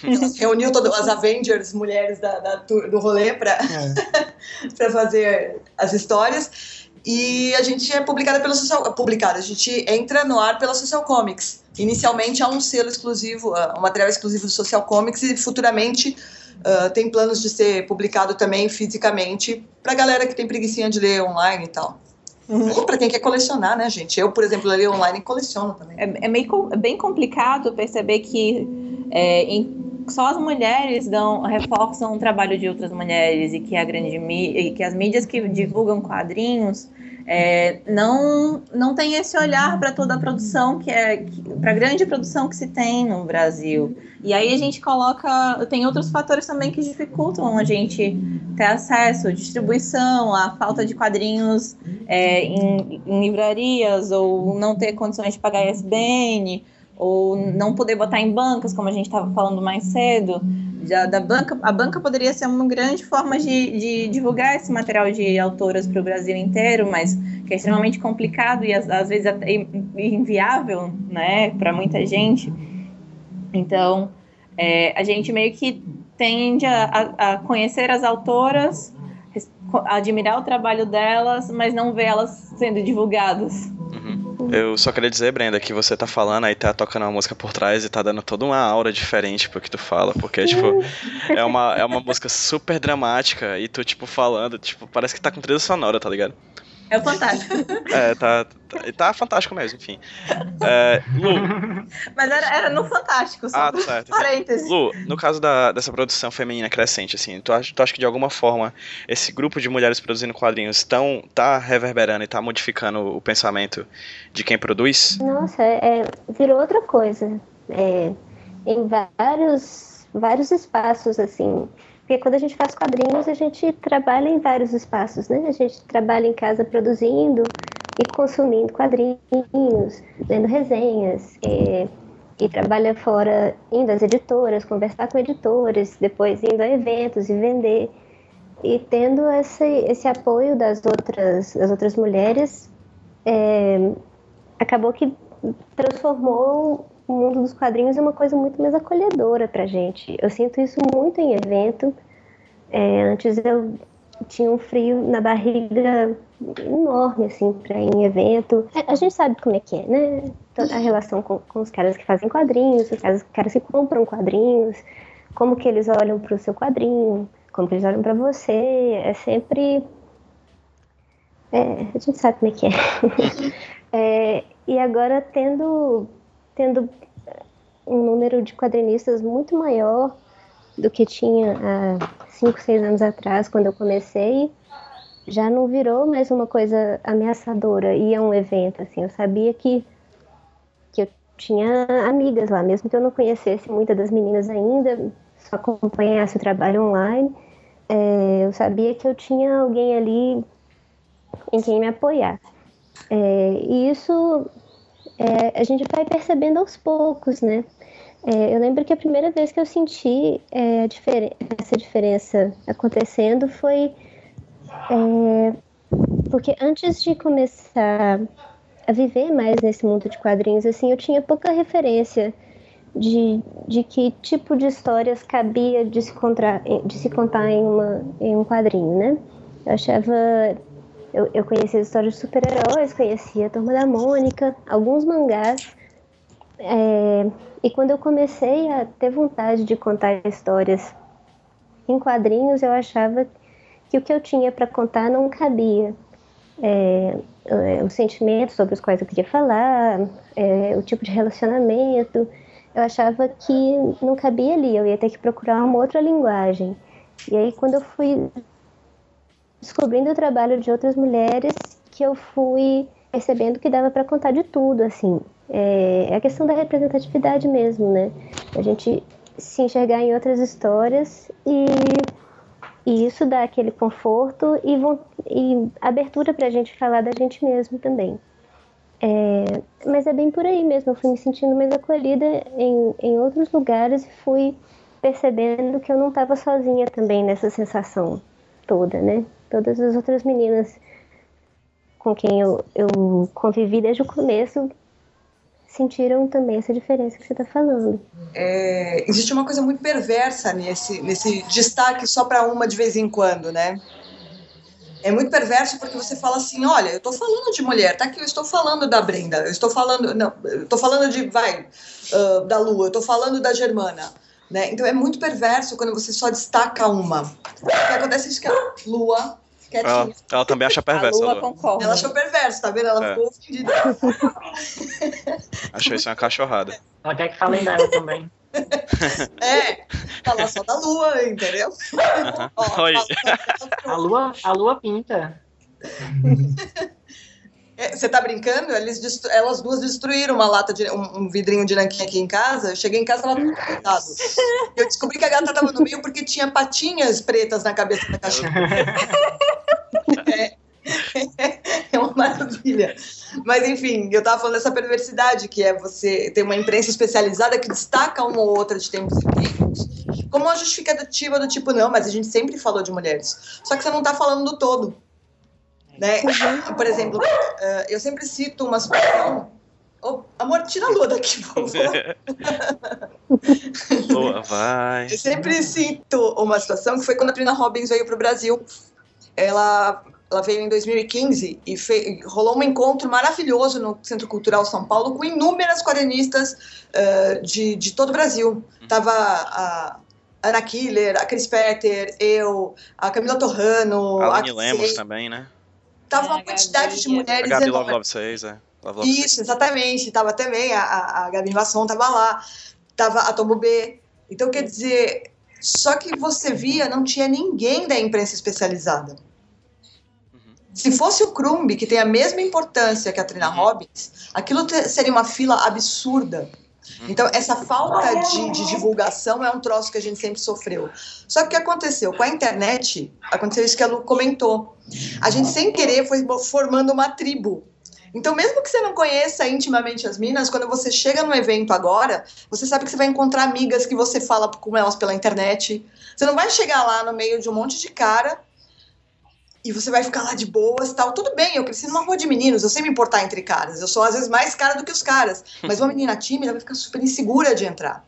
Ela reuniu todas as Avengers mulheres da, da do rolê para É. para fazer as histórias. E a gente é publicada pelo Social, publicada, a gente entra no ar pela Social Comics. Inicialmente há um selo exclusivo, ah, um material exclusivo do Social Comics e futuramente ah, tem planos de ser publicado também fisicamente pra galera que tem preguicinha de ler online e tal. Ou pra quem quer colecionar, né, gente? Eu, por exemplo, leio online e coleciono também. É, é meio é bem complicado perceber que é, em- só as mulheres dão, reforçam o trabalho de outras mulheres e que a grande e que as mídias que divulgam quadrinhos é, não não tem esse olhar para toda a produção que é para a grande produção que se tem no Brasil e aí a gente coloca tem outros fatores também que dificultam a gente ter acesso distribuição a falta de quadrinhos é, em, em livrarias ou não ter condições de pagar ISBN ou não poder botar em bancas, como a gente estava falando mais cedo. Já da banca, a banca poderia ser uma grande forma de, de divulgar esse material de autoras para o Brasil inteiro, mas que é extremamente complicado e às, às vezes até in- inviável, né, para muita gente. Então, é, a gente meio que tende a, a- conhecer as autoras, admirar o trabalho delas, mas não ver elas sendo divulgadas. Uhum. Eu só queria dizer, Brenda, que você tá falando aí, tá tocando uma música por trás e tá dando toda uma aura diferente pro que tu fala. Porque, tipo, é uma, é uma música super dramática e tu, tipo, falando, tipo, parece que tá com trilha sonora, tá ligado? É fantástico. É, tá, tá, tá fantástico mesmo, enfim. É, Lu, Mas era, era no Fantástico, só ah, por tá certo. parênteses. Lu, no caso da, dessa produção feminina crescente, assim, tu acha, tu acha que de alguma forma esse grupo de mulheres produzindo quadrinhos tão, tá reverberando e tá modificando o pensamento de quem produz? Nossa, é, virou outra coisa. É, em vários, vários espaços, assim. Porque quando a gente faz quadrinhos, a gente trabalha em vários espaços, né? A gente trabalha em casa produzindo e consumindo quadrinhos, lendo resenhas, é, e trabalha fora indo às editoras, conversar com editores, depois indo a eventos e vender. E tendo esse, esse apoio das outras, das outras mulheres, é, acabou que transformou o mundo dos quadrinhos em uma coisa muito mais acolhedora pra gente. Eu sinto isso muito em evento. É, antes eu tinha um frio na barriga enorme, assim, pra ir em evento. A, a gente sabe como é que é, né? Toda a relação com, com os caras que fazem quadrinhos, os caras, caras que compram quadrinhos, como que eles olham pro seu quadrinho, como que eles olham pra você. É sempre... É, a gente sabe como é que é. É, e agora tendo, tendo um número de quadrinistas muito maior do que tinha há 5, 6 anos atrás, quando eu comecei, já não virou mais uma coisa ameaçadora ir a um evento, assim, eu sabia que, que eu tinha amigas lá, mesmo que eu não conhecesse muitas das meninas ainda, só acompanhasse o trabalho online, é, eu sabia que eu tinha alguém ali em quem me apoiar. É, e isso é, a gente vai percebendo aos poucos, né? É, eu lembro que a primeira vez que eu senti é, difer essa diferença acontecendo foi é, porque antes de começar a viver mais nesse mundo de quadrinhos, assim, eu tinha pouca referência de, de que tipo de histórias cabia de se, contar, de se contar em, uma, em um quadrinho, né? Eu achava. Eu, eu conhecia histórias de super-heróis, conhecia a Turma da Mônica, alguns mangás. É, e quando eu comecei a ter vontade de contar histórias em quadrinhos, eu achava que o que eu tinha para contar não cabia. É, é, os sentimentos sobre os quais eu queria falar, é, o tipo de relacionamento. Eu achava que não cabia ali, eu ia ter que procurar uma outra linguagem. E aí, quando eu fui descobrindo o trabalho de outras mulheres, que eu fui percebendo que dava para contar de tudo, assim. É, é a questão da representatividade mesmo, né? A gente se enxergar em outras histórias e e isso dá aquele conforto e, e abertura para a gente falar da gente mesmo também. É, mas é bem por aí mesmo, eu fui me sentindo mais acolhida em, em outros lugares e fui percebendo que eu não estava sozinha também nessa sensação toda, né? Todas as outras meninas com quem eu, eu convivi desde o começo sentiram também essa diferença que você está falando. É, existe uma coisa muito perversa nesse, nesse destaque só para uma de vez em quando, né? É muito perverso porque você fala assim, olha, eu estou falando de mulher, tá aqui, eu estou falando da Brenda, eu estou falando, não, estou falando de, vai, uh, da Lua, eu estou falando da Germana, né? Então é muito perverso quando você só destaca uma. O que acontece é que a Lua ela, ela, também acha perverso. A Lua, concorda. Ela achou perverso, tá vendo? Ela é. ficou ofendida. Achou isso uma cachorrada. Ela quer que falem dela também. É, falar só da lua, entendeu? Ó, Oi. A lua, a lua pinta. É, você tá brincando? Eles elas duas destruíram uma lata de um, um vidrinho de nanquim aqui em casa. Eu cheguei em casa, ela tava. Eu descobri que a gata tava no meio porque tinha patinhas pretas na cabeça da cachorra. é, é uma maravilha. Mas enfim, eu tava falando dessa perversidade que é você ter uma imprensa especializada que destaca uma ou outra de tempos em tempos, como uma justificativa do tipo, não, mas a gente sempre falou de mulheres. Só que você não tá falando do todo. Né? Uhum. Por exemplo, uh, eu sempre cito uma situação. Oh, amor, tira a lua daqui, por favor. Boa, vai. Eu sempre cito uma situação que foi quando a Trina Robbins veio para o Brasil. Ela, ela veio em 2015 e fei, rolou um encontro maravilhoso no Centro Cultural São Paulo com inúmeras quadrinistas uh, de, de todo o Brasil. Uhum. Tava a Ana Killer, a Chris Petter, eu, a Camila Torrano, a Aline Lemos também, né? Tava é, uma quantidade de mulheres. A Gabi Love Love 6, é. Love, Love Isso, 6. exatamente. Tava também, a, a Gabi Masson tava lá, tava a Tomo B. Então, quer dizer, só que você via, não tinha ninguém da imprensa especializada. Uhum. Se fosse o Crumb, que tem a mesma importância que a Trina uhum. Robbins, aquilo seria uma fila absurda. Uhum. Então, essa falta de, de, divulgação é um troço que a gente sempre sofreu. Só que o que aconteceu? Com a internet, aconteceu isso que a Lu comentou. A gente, sem querer, foi formando uma tribo. Então, mesmo que você não conheça intimamente as minas, quando você chega no evento agora, você sabe que você vai encontrar amigas que você fala com elas pela internet. Você não vai chegar lá no meio de um monte de cara e você vai ficar lá de boas tal. Tudo bem, eu cresci numa rua de meninos, eu sei me importar entre caras. Eu sou às vezes mais cara do que os caras. Mas uma menina tímida vai ficar super insegura de entrar.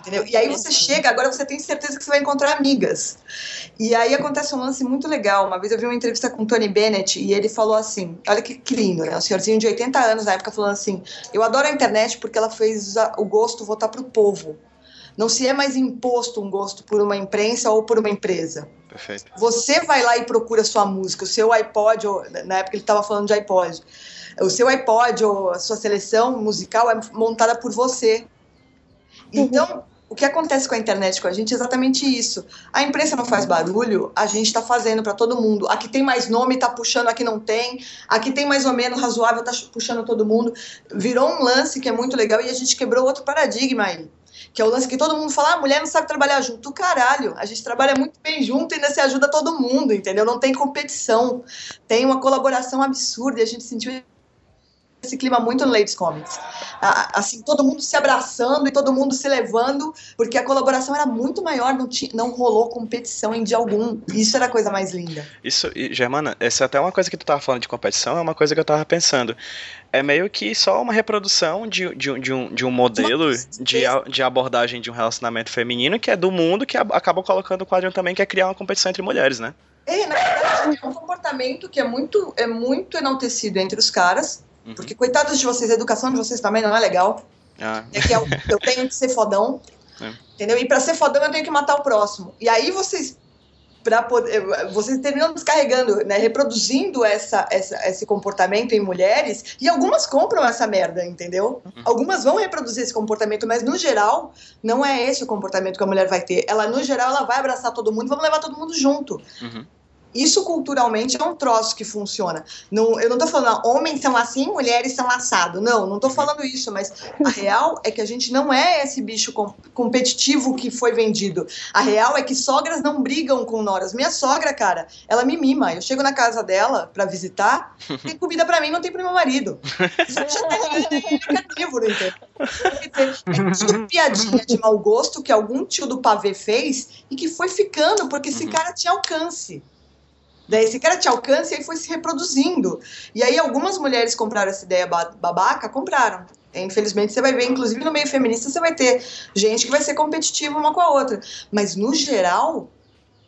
Entendeu? E aí você chega, agora você tem certeza que você vai encontrar amigas. E aí acontece um lance muito legal. Uma vez eu vi uma entrevista com o Tony Bennett e ele falou assim: olha que, que lindo, né? Um senhorzinho de 80 anos na época falando assim: eu adoro a internet porque ela fez o gosto voltar pro povo. Não se é mais imposto um gosto por uma imprensa ou por uma empresa. Perfeito. Você vai lá e procura sua música, o seu iPod, ou, na época ele estava falando de iPod, o seu iPod ou a sua seleção musical é montada por você. Então, o que acontece com a internet com a gente é exatamente isso. A imprensa não faz barulho, a gente está fazendo para todo mundo. Aqui tem mais nome, está puxando, aqui não tem. Aqui tem mais ou menos razoável, está puxando todo mundo. Virou um lance que é muito legal e a gente quebrou outro paradigma aí. Que é o lance que todo mundo fala, ah, mulher não sabe trabalhar junto. Caralho, a gente trabalha muito bem junto e ainda se ajuda todo mundo, entendeu? Não tem competição. Tem uma colaboração absurda e a gente sentiu esse clima muito no Ladies Comics. Assim, todo mundo se abraçando e todo mundo se levando, porque a colaboração era muito maior, não, tinha, não rolou competição em dia algum. Isso era a coisa mais linda. Isso, e, Germana, essa é até uma coisa que tu tava falando de competição, é uma coisa que eu tava pensando. É meio que só uma reprodução de, de, de, um, de um modelo de, de abordagem de um relacionamento feminino que é do mundo, que acaba colocando o quadrinho também, que é criar uma competição entre mulheres, né? É, na verdade, é um comportamento que é muito, é muito enaltecido entre os caras, Uhum. Porque, coitados de vocês, a educação de vocês também não é legal. Ah. É que eu, eu tenho que ser fodão. É. Entendeu? E para ser fodão eu tenho que matar o próximo. E aí vocês para poder vocês terminam descarregando, né, reproduzindo essa, essa, esse comportamento em mulheres e algumas compram essa merda, entendeu? Uhum. Algumas vão reproduzir esse comportamento, mas no geral não é esse o comportamento que a mulher vai ter. Ela no geral ela vai abraçar todo mundo, e vamos levar todo mundo junto. Uhum. Isso culturalmente é um troço que funciona. Não, eu não estou falando, ah, homens são assim, mulheres são assado. Não, não estou falando isso, mas a real é que a gente não é esse bicho com, competitivo que foi vendido. A real é que sogras não brigam com noras. Minha sogra, cara, ela me mima. Eu chego na casa dela para visitar, tem comida para mim, não tem para meu marido. Isso é livro, entendeu? É piadinha de mau gosto que algum tio do pavê fez e que foi ficando, porque esse uhum. cara tinha alcance. Daí esse cara te alcança e aí foi se reproduzindo. E aí algumas mulheres compraram essa ideia babaca, compraram. Infelizmente, você vai ver, inclusive no meio feminista, você vai ter gente que vai ser competitiva uma com a outra. Mas, no geral,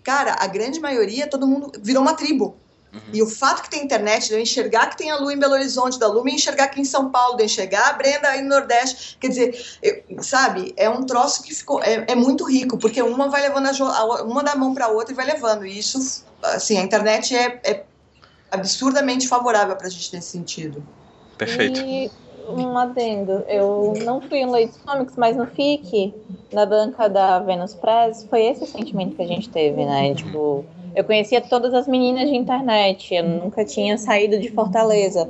cara, a grande maioria, todo mundo virou uma tribo. Uhum. E o fato que tem internet, de eu enxergar que tem a Lu em Belo Horizonte, da Lu me enxergar aqui em São Paulo, de enxergar a Brenda aí no Nordeste, quer dizer, eu, sabe, é um troço que ficou, é, é muito rico, porque uma vai levando a, a uma da mão para a outra e vai levando, e isso assim, a internet é, é absurdamente favorável para a gente nesse sentido. Perfeito. E um adendo, eu não fui no Leite Comics, mas no FIC, na banca da Venus Press, foi esse sentimento que a gente teve, né? Uhum. Tipo, eu conhecia todas as meninas de internet, eu nunca tinha saído de Fortaleza,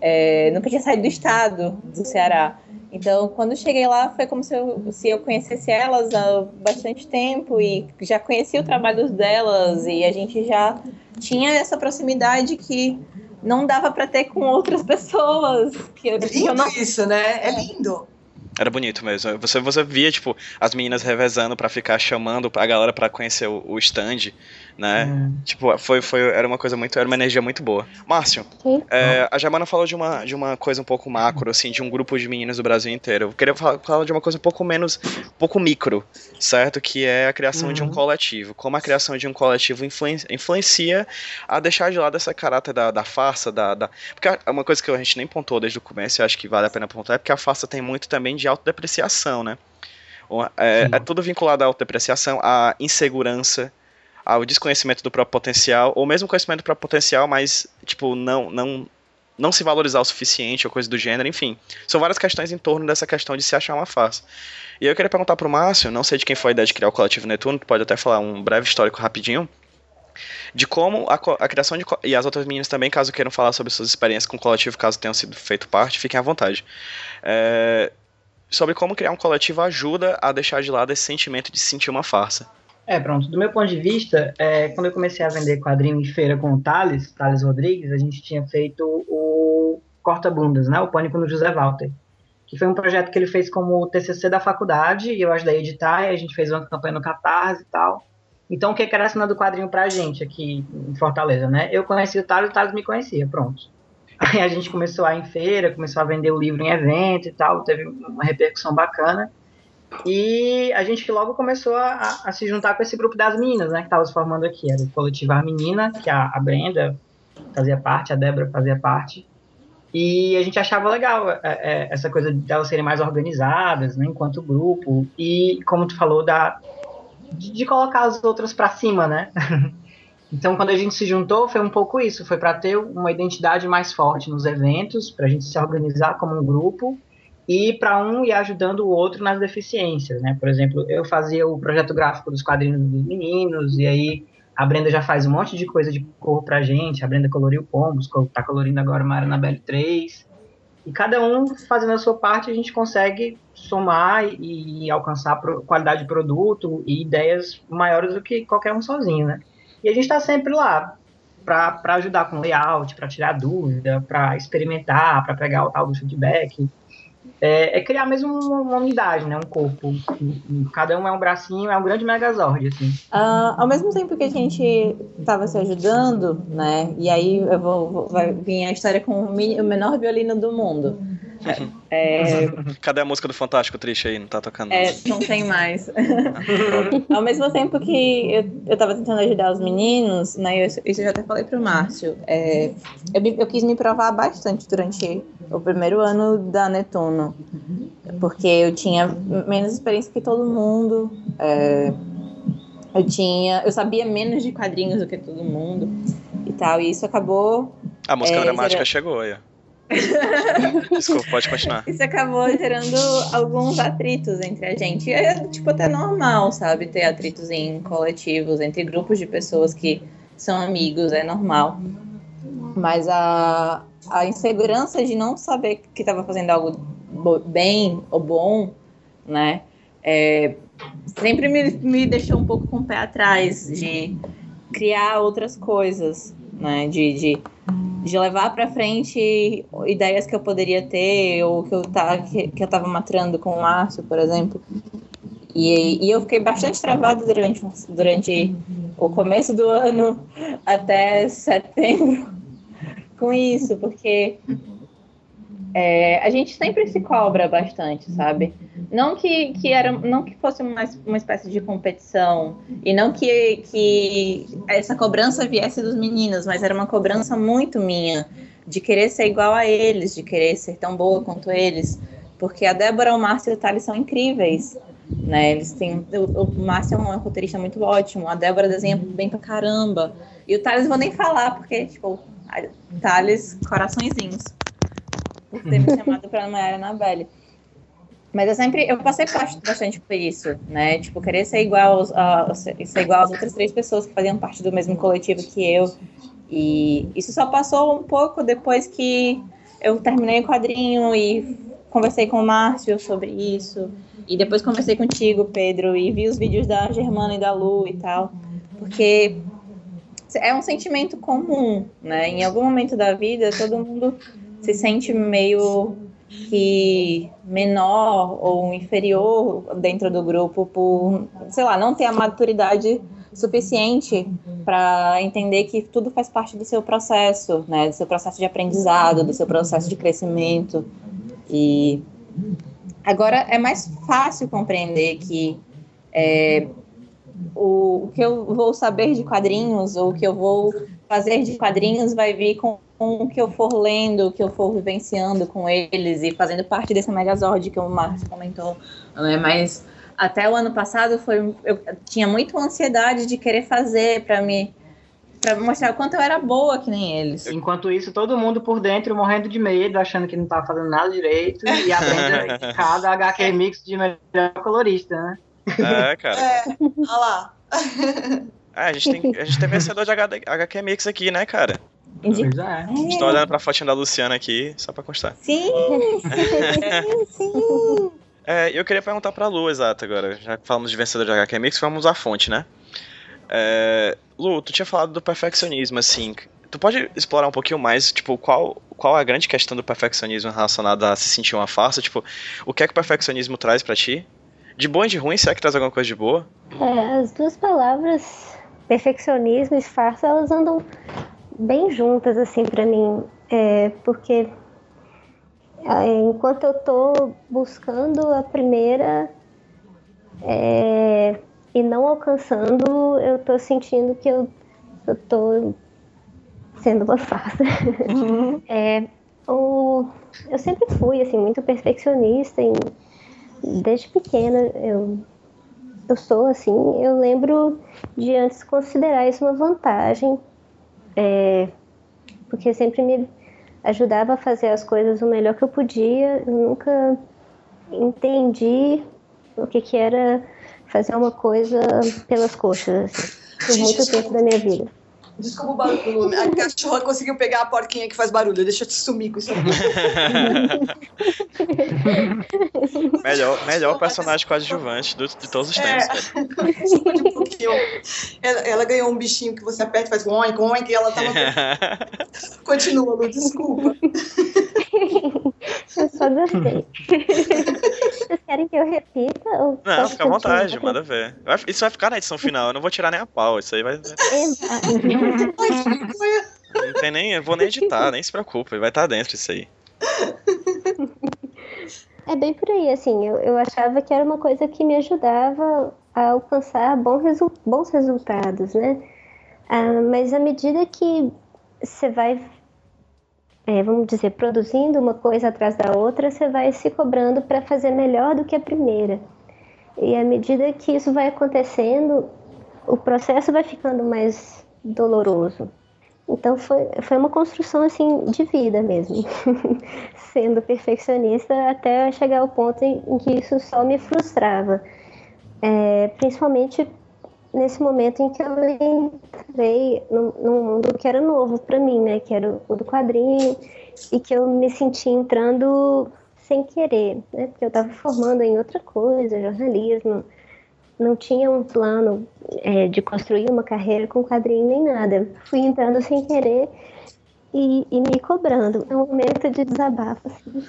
é, nunca tinha saído do estado do Ceará. Então, quando cheguei lá, foi como se eu, se eu conhecesse elas há bastante tempo e já conhecia o trabalho delas e a gente já tinha essa proximidade que não dava para ter com outras pessoas. Que, é lindo não... isso, né? É lindo. Era bonito mesmo. Você, você via, tipo, as meninas revezando para ficar chamando a galera para conhecer o, o stand né? Hum. Tipo, foi, foi, era uma coisa muito, era uma energia muito boa. Márcio, é, a Jamana falou de uma, de uma coisa um pouco macro, assim, de um grupo de meninas do Brasil inteiro. Eu queria falar, falar de uma coisa um pouco menos, um pouco micro, certo? Que é a criação uhum. de um uhum. coletivo. Como a criação de um coletivo influencia, influencia a deixar de lado essa caráter da, da farsa, da, da... Porque é uma coisa que a gente nem pontuou desde o começo, eu acho que vale a pena pontuar, é porque a farsa tem muito também de autodepreciação, né? É, é, tudo vinculado à autodepreciação, à insegurança, ao desconhecimento do próprio potencial, ou mesmo conhecimento do próprio potencial, mas, tipo, não, não, não se valorizar o suficiente, ou coisa do gênero, enfim. São várias questões em torno dessa questão de se achar uma face. E eu queria perguntar pro Márcio, não sei de quem foi a ideia de criar o Coletivo Netuno, pode até falar um breve histórico rapidinho, de como a, a, criação de. E as outras meninas também, caso queiram falar sobre suas experiências com o coletivo, caso tenham sido feito parte, fiquem à vontade. É, sobre como criar um coletivo ajuda a deixar de lado esse sentimento de se sentir uma farsa. É, pronto. Do meu ponto de vista, é, quando eu comecei a vender quadrinho em feira com o Thales, Thales Rodrigues, a gente tinha feito o Corta-Bundas, né? O Pânico no José Walter. Que foi um projeto que ele fez como TCC da faculdade, e eu ajudei a editar, e a gente fez uma campanha no Catarse e tal. Então, o que era assinando o quadrinho pra gente aqui em Fortaleza, né? Eu conheci o Thales, o Thales me conhecia, pronto. Aí a gente começou a ir em feira, começou a vender o livro em evento e tal, teve uma repercussão bacana. E a gente logo começou a, a, se juntar com esse grupo das meninas, né, que estava se formando aqui. Era o coletivo Menina, que a, a Brenda fazia parte, a Débora fazia parte. E a gente achava legal é, é, essa coisa de elas serem mais organizadas, né, enquanto grupo. E, como tu falou, da, de, de colocar as outras para cima, né? então, quando a gente se juntou, foi um pouco isso. Foi para ter uma identidade mais forte nos eventos, para a gente se organizar como um grupo e para um ir ajudando o outro nas deficiências, né? Por exemplo, eu fazia o projeto gráfico dos quadrinhos dos meninos, e aí a Brenda já faz um monte de coisa de cor pra gente, a Brenda coloriu pombos, tá colorindo agora uma Annabelle 3, e cada um fazendo a sua parte, a gente consegue somar e, alcançar qualidade de produto e ideias maiores do que qualquer um sozinho, né? E a gente está sempre lá para ajudar com layout, para tirar dúvida, para experimentar, para pegar do feedback é, é, criar mesmo uma unidade, né? Um corpo. Cada um é um bracinho, é um grande megazord, assim. Uh, ao mesmo tempo que a gente estava se ajudando, né? E aí eu vou, vou, vai vir a história com o, menor violino do mundo. É, Cadê a música do Fantástico triste aí? Não tá tocando? É, não tem mais. Ao mesmo tempo que eu, eu tava tentando ajudar os meninos, né? Eu, isso eu já até falei pro Márcio. É, eu, eu quis me provar bastante durante o primeiro ano da Netuno. Porque eu tinha menos experiência que todo mundo. É, eu tinha. Eu sabia menos de quadrinhos do que todo mundo e tal. E isso acabou. A música é, dramática chegou, aí. Desculpa, pode continuar. Isso acabou gerando alguns atritos entre a gente. É, tipo, até normal, sabe? Ter atritos em coletivos, entre grupos de pessoas que são amigos, é normal. Mas a, a insegurança de não saber que estava fazendo algo bem ou bom, né? É, sempre me, me deixou um pouco com o pé atrás de criar outras coisas, né? De, de de levar para frente ideias que eu poderia ter ou que eu tá que, que eu estava matrando com o Márcio, por exemplo. E, e eu fiquei bastante travado durante durante o começo do ano até setembro com isso, porque é, a gente sempre se cobra bastante, sabe? Não que, que era, não que fosse uma, uma espécie de competição e não que, que essa cobrança viesse dos meninos, mas era uma cobrança muito minha de querer ser igual a eles, de querer ser tão boa quanto eles, porque a Débora, o Márcio e o Thales são incríveis, né? Eles têm, o, o Márcio é um roteirista muito ótimo, a Débora desenha bem pra caramba, e o Thales vou nem falar porque tipo, Thales coraçõezinhos por ter me chamado para Maiara Anabelle. Mas eu sempre, eu passei bastante por isso, né? Tipo, querer ser igual, a, ser igual às outras três pessoas que faziam parte do mesmo coletivo que eu. E isso só passou um pouco depois que eu terminei o quadrinho e conversei com o Márcio sobre isso. E depois conversei contigo, Pedro, e vi os vídeos da Germana e da Lu e tal. Porque é um sentimento comum, né? Em algum momento da vida, todo mundo se sente meio que menor ou inferior dentro do grupo por, sei lá, não ter a maturidade suficiente para entender que tudo faz parte do seu processo, né, do seu processo de aprendizado, do seu processo de crescimento. E agora é mais fácil compreender que é, o, o que eu vou saber de quadrinhos ou o que eu vou fazer de quadrinhos vai vir com o que eu for lendo, o que eu for vivenciando com eles e fazendo parte desse Megazord que o Marcos comentou, né? Mas até o ano passado foi eu tinha muito ansiedade de querer fazer para me para mostrar o quanto eu era boa que nem eles. Enquanto isso, todo mundo por dentro morrendo de medo, achando que não estava fazendo nada direito e aprendendo cada HQ Mix de melhor colorista, né? É, cara. É, olha lá. É, a gente tem, a gente tem vencedor de HQ Mix aqui, né, cara? Pois é. Estou olhando pra fotinha da Luciana aqui, só pra constar. Sim, sim, sim. É, eu queria perguntar pra Lu, exato, agora. Já que falamos de vencedor de HQ Mix, vamos à fonte, né? É, Lu, tu tinha falado do perfeccionismo, assim. Tu pode explorar um pouquinho mais, tipo, qual, qual a grande questão do perfeccionismo relacionada a se sentir uma farsa? Tipo, o que é que o perfeccionismo traz para ti? De bom e de ruim, será que traz alguma coisa de boa? É, as duas palavras, perfeccionismo e farsa, elas andam bem juntas assim para mim, é, porque é, enquanto eu estou buscando a primeira é, e não alcançando, eu estou sentindo que eu estou sendo uma farsa. Uhum. é, o, eu sempre fui assim muito perfeccionista, em, desde pequena eu eu sou assim. Eu lembro de antes considerar isso uma vantagem é, porque sempre me ajudava a fazer as coisas o melhor que eu podia. Eu nunca entendi o que, que era fazer uma coisa pelas coxas, assim, por muito tempo da minha vida. Desculpa o barulho. A cachorra conseguiu pegar a porquinha que faz barulho. Deixa eu te sumir com isso. melhor melhor personagem coadjuvante do, de todos os É. tempos. Pouquinho. ela, ela ganhou um bichinho que você aperta e faz oink, oink, e ela tava. Continua, Lu, desculpa. Eu só gostei. Vocês querem que eu repita? Ou Não, fica à vontade, continuar? manda ver. Isso vai ficar na edição final, eu não vou tirar nem a pau. Isso aí vai. Não tem nem. Eu vou nem editar, nem se preocupe, vai estar dentro isso aí. É bem por aí, assim, eu, eu achava que era uma coisa que me ajudava a alcançar bom resu- bons resultados, né? Ah, mas à medida que você vai, é, vamos dizer, produzindo uma coisa atrás da outra, você vai se cobrando para fazer melhor do que a primeira. E à medida que isso vai acontecendo, o processo vai ficando mais doloroso. Então foi, foi uma construção assim de vida mesmo, sendo perfeccionista até chegar ao ponto em, em que isso só me frustrava, É, principalmente nesse momento em que eu entrei num, mundo que era novo para mim, né, que era o do quadrinho e que eu me senti entrando sem querer, né, porque eu estava formando em outra coisa, jornalismo, não tinha um plano é, de construir uma carreira com quadrinho nem nada. Fui entrando sem querer e, e me cobrando. É um momento de desabafo. Assim.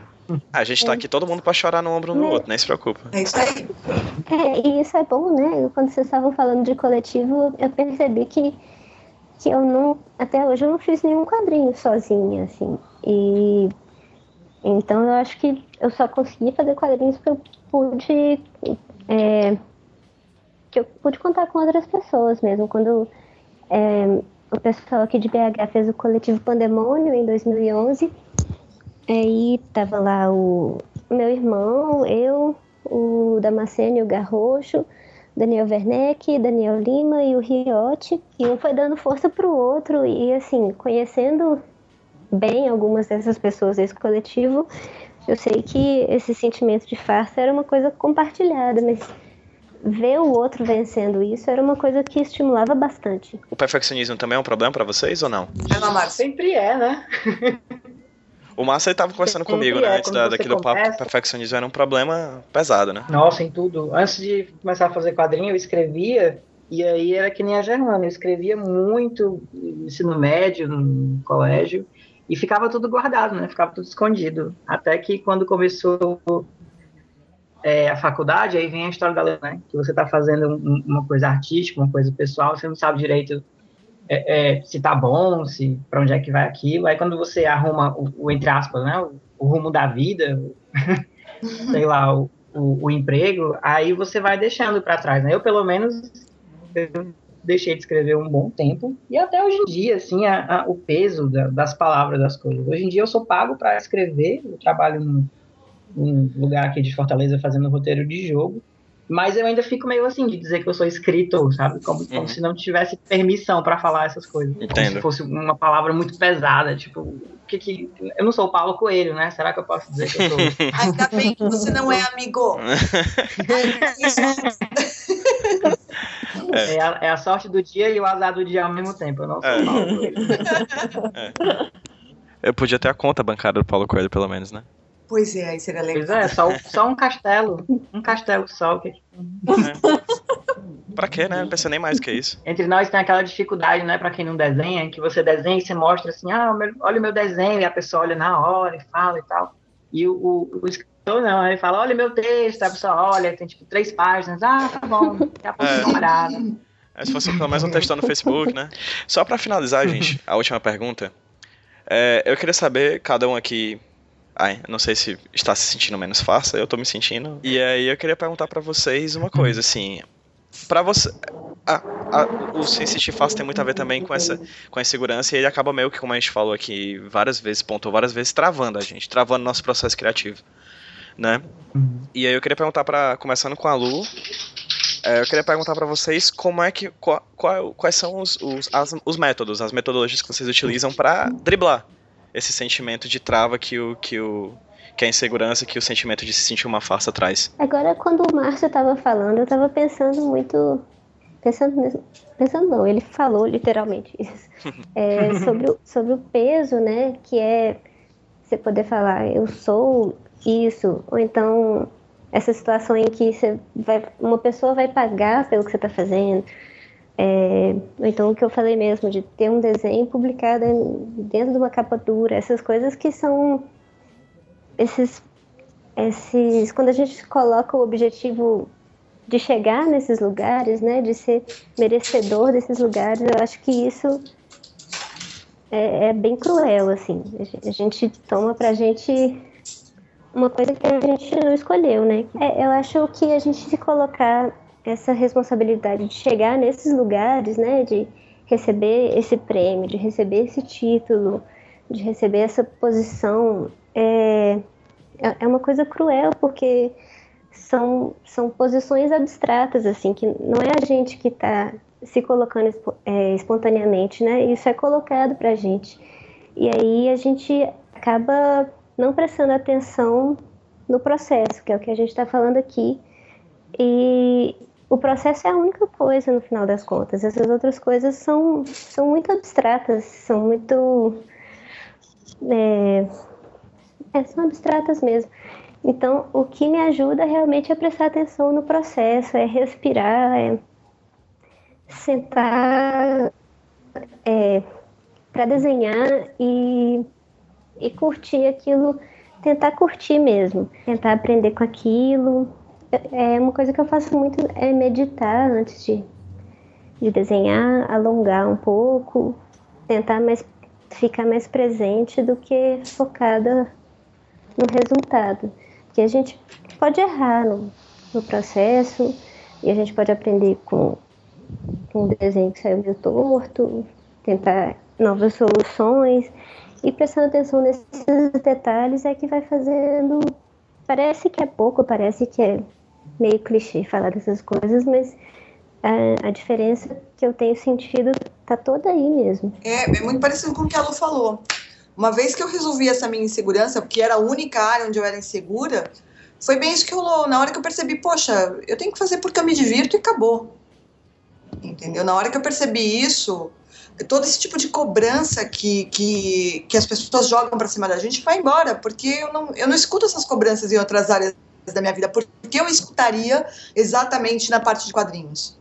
A gente tá aqui todo mundo pra chorar no ombro um do Mas- outro, nem se preocupa. É isso aí. É, e isso é bom, né? Quando vocês estavam falando de coletivo, eu percebi que, que eu não, até hoje eu não fiz nenhum quadrinho sozinha, assim. E então eu acho que eu só consegui fazer quadrinhos porque eu pude é, que eu pude contar com outras pessoas mesmo. Quando é, o pessoal aqui de BH fez o coletivo Pandemônio em 2011, aí tava lá o meu irmão, eu, o Damasceno e o Garrocho, Daniel Werneck, Daniel Lima e o Riotti, e um foi dando força pro outro e assim, conhecendo bem algumas dessas pessoas desse coletivo, eu sei que esse sentimento de farsa era uma coisa compartilhada, mas ver o outro vencendo isso era uma coisa que estimulava bastante. O perfeccionismo também é um problema pra vocês ou não? Vai lá, Márcia. Sempre é, né? O ele tava conversando comigo, né, é, antes quando da, daqui do papo, começa- perfeccionismo era um problema pesado, né? Nossa, em tudo. Antes de começar a fazer quadrinho, eu escrevia, e aí era que nem a Germana, eu escrevia muito no ensino médio, no colégio, e ficava tudo guardado, né? Ficava tudo escondido. Até que quando começou é, a faculdade, aí vem a história da lei, né? Que você está fazendo um- uma coisa artística, uma coisa pessoal, você não sabe direito é, é, se tá bom, se para onde é que vai aquilo. Aí quando você arruma o, o, entre aspas, né? O, o rumo da vida, sei lá, o, o, emprego, aí você vai deixando para trás, né? Eu, pelo menos, eu deixei de escrever um bom tempo, e até hoje em dia, assim, a, a, o peso da, das palavras, das coisas. Hoje em dia eu sou pago para escrever, eu trabalho num, num lugar aqui de Fortaleza fazendo roteiro de jogo, mas eu ainda fico meio assim, de dizer que eu sou escritor, sabe? Como, como Uhum. se não tivesse permissão para falar essas coisas. Como Entendo. se fosse uma palavra muito pesada, tipo, o que que... Eu não sou o Paulo Coelho, né? Será que eu posso dizer que eu sou... Ainda bem que você não é amigo. Isso. É. a, é a sorte do dia e o azar do dia ao mesmo tempo. Eu não sou É. o Paulo Coelho. Eu podia ter a conta bancária do Paulo Coelho, pelo menos, né? Pois é, aí seria legal. Pois é, só, só um castelo. Um castelo só. Que... Pra quê, né? Não pensei nem mais do que isso. Entre nós tem aquela dificuldade, né, pra quem não desenha, que você desenha e você mostra assim, ah, olha o meu desenho, e a pessoa olha na hora e fala e tal. E o, o, o escritor não, ele fala, olha o meu texto, a pessoa olha, tem tipo três páginas, ah, tá bom, daqui a pouco É. olhada. É, se fosse pelo menos um textão no Facebook, né? Só pra finalizar, gente, a última pergunta. É, eu queria saber, cada um aqui. Ai, não sei se está se sentindo menos farsa, eu tô me sentindo. E aí eu queria perguntar pra vocês uma coisa, assim. Pra você. a- a- o se sentir farsa tem muito a ver também com essa com a insegurança e ele acaba meio que, como a gente falou aqui várias vezes, pontuou várias vezes, travando a gente, travando nosso processo criativo. Né? E aí eu queria perguntar para começando com a Lu, é, eu queria perguntar para vocês como é que qual- qual- quais são os, os, as- os métodos, as metodologias que vocês utilizam para driblar esse sentimento de trava que o que o que a insegurança, que o sentimento de se sentir uma farsa traz. Agora, quando o Márcio estava falando, eu estava pensando muito. Pensando, pensando não, ele falou literalmente isso. É, sobre, o, sobre o peso, né? Que é você poder falar, eu sou isso, ou então essa situação em que você vai, uma pessoa vai pagar pelo que você está fazendo. É, então, o que eu falei mesmo, de ter um desenho publicado dentro de uma capa dura, essas coisas que são. Esses, esses. Quando a gente coloca o objetivo de chegar nesses lugares, né, de ser merecedor desses lugares, eu acho que isso é, é bem cruel, assim. A gente toma pra gente uma coisa que a gente não escolheu, né? É, eu acho que a gente se colocar essa responsabilidade de chegar nesses lugares, né? De receber esse prêmio, de receber esse título, de receber essa posição, é, é uma coisa cruel, porque são, são posições abstratas, assim, que não é a gente que está se colocando é, espontaneamente, né? Isso é colocado para a gente. E aí a gente acaba não prestando atenção no processo, que é o que a gente está falando aqui. E o processo é a única coisa no final das contas. Essas outras coisas são, são muito abstratas, são muito. É, é, são abstratas mesmo. Então, o que me ajuda realmente é prestar atenção no processo, é respirar, é sentar é, para desenhar e e curtir aquilo, tentar curtir mesmo, tentar aprender com aquilo. É uma coisa que eu faço muito é meditar antes de, de desenhar, alongar um pouco, tentar mais ficar mais presente do que focada no resultado. Que a gente pode errar no, no processo e a gente pode aprender com, com um desenho que saiu meio torto, tentar novas soluções e prestando atenção nesses detalhes é que vai fazendo. Parece que é pouco, parece que é meio clichê falar dessas coisas, mas a, a diferença que eu tenho sentido tá toda aí mesmo. É, é muito parecido com o que a Lu falou. Uma vez que eu resolvi essa minha insegurança, porque era a única área onde eu era insegura, foi bem isso que rolou. Na hora que eu percebi, poxa, eu tenho que fazer porque eu me divirto e acabou. Entendeu? Na hora que eu percebi isso, todo esse tipo de cobrança que, que, que as pessoas jogam para cima da gente vai embora, porque eu não, eu não escuto essas cobranças em outras áreas da minha vida, porque eu escutaria exatamente na parte de quadrinhos.